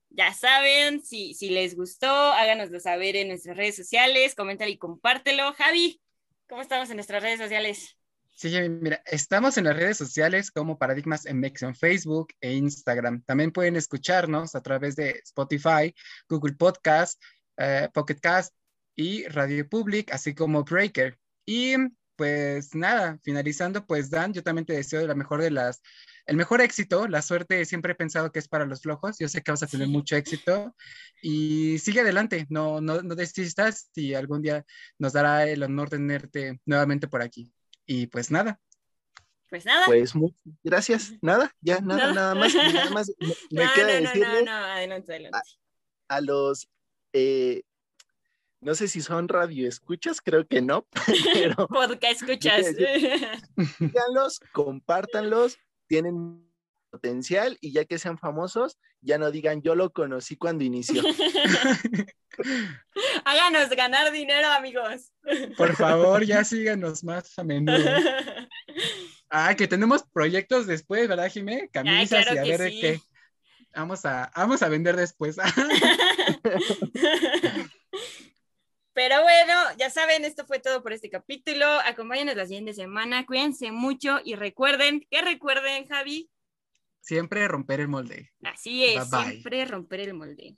Ya saben, si, si les gustó, háganoslo saber en nuestras redes sociales, coméntalo y compártelo. Javi, ¿cómo estamos en nuestras redes sociales? Sí, mira, estamos en las redes sociales como Paradigmas MX en Facebook e Instagram. También pueden escucharnos a través de Spotify, Google Podcast, eh, Pocket Cast y Radio Public, así como Breaker. Y pues nada, finalizando, pues Dan, yo también te deseo la mejor de las, el mejor éxito, la suerte siempre he pensado que es para los flojos, yo sé que vas a tener mucho éxito y sigue adelante, no, no, no desistas y algún día nos dará el honor tenerte nuevamente por aquí. Y pues nada. Pues nada. Pues muchas gracias. Nada, ya, nada, nada más. Nada más me, no, queda no, decirle no, no, adelante, adelante. A, a los, eh, no sé si son radio escuchas, creo que no, pero Podcast escuchas. síganlos, compártanlos, tienen potencial y ya que sean famosos, ya no digan yo lo conocí cuando inició. Háganos ganar dinero, amigos. Por favor, ya síganos más a menudo. Ah, que tenemos proyectos después, ¿verdad, Jimé? Camisas claro y a ver sí. qué. Vamos a, vamos a vender después. Pero bueno, ya saben, esto fue todo por este capítulo. Acompáñenos la siguiente semana. Cuídense mucho y recuerden, que recuerden, Javi. Siempre romper el molde. Así es, Bye, bye. siempre romper el molde.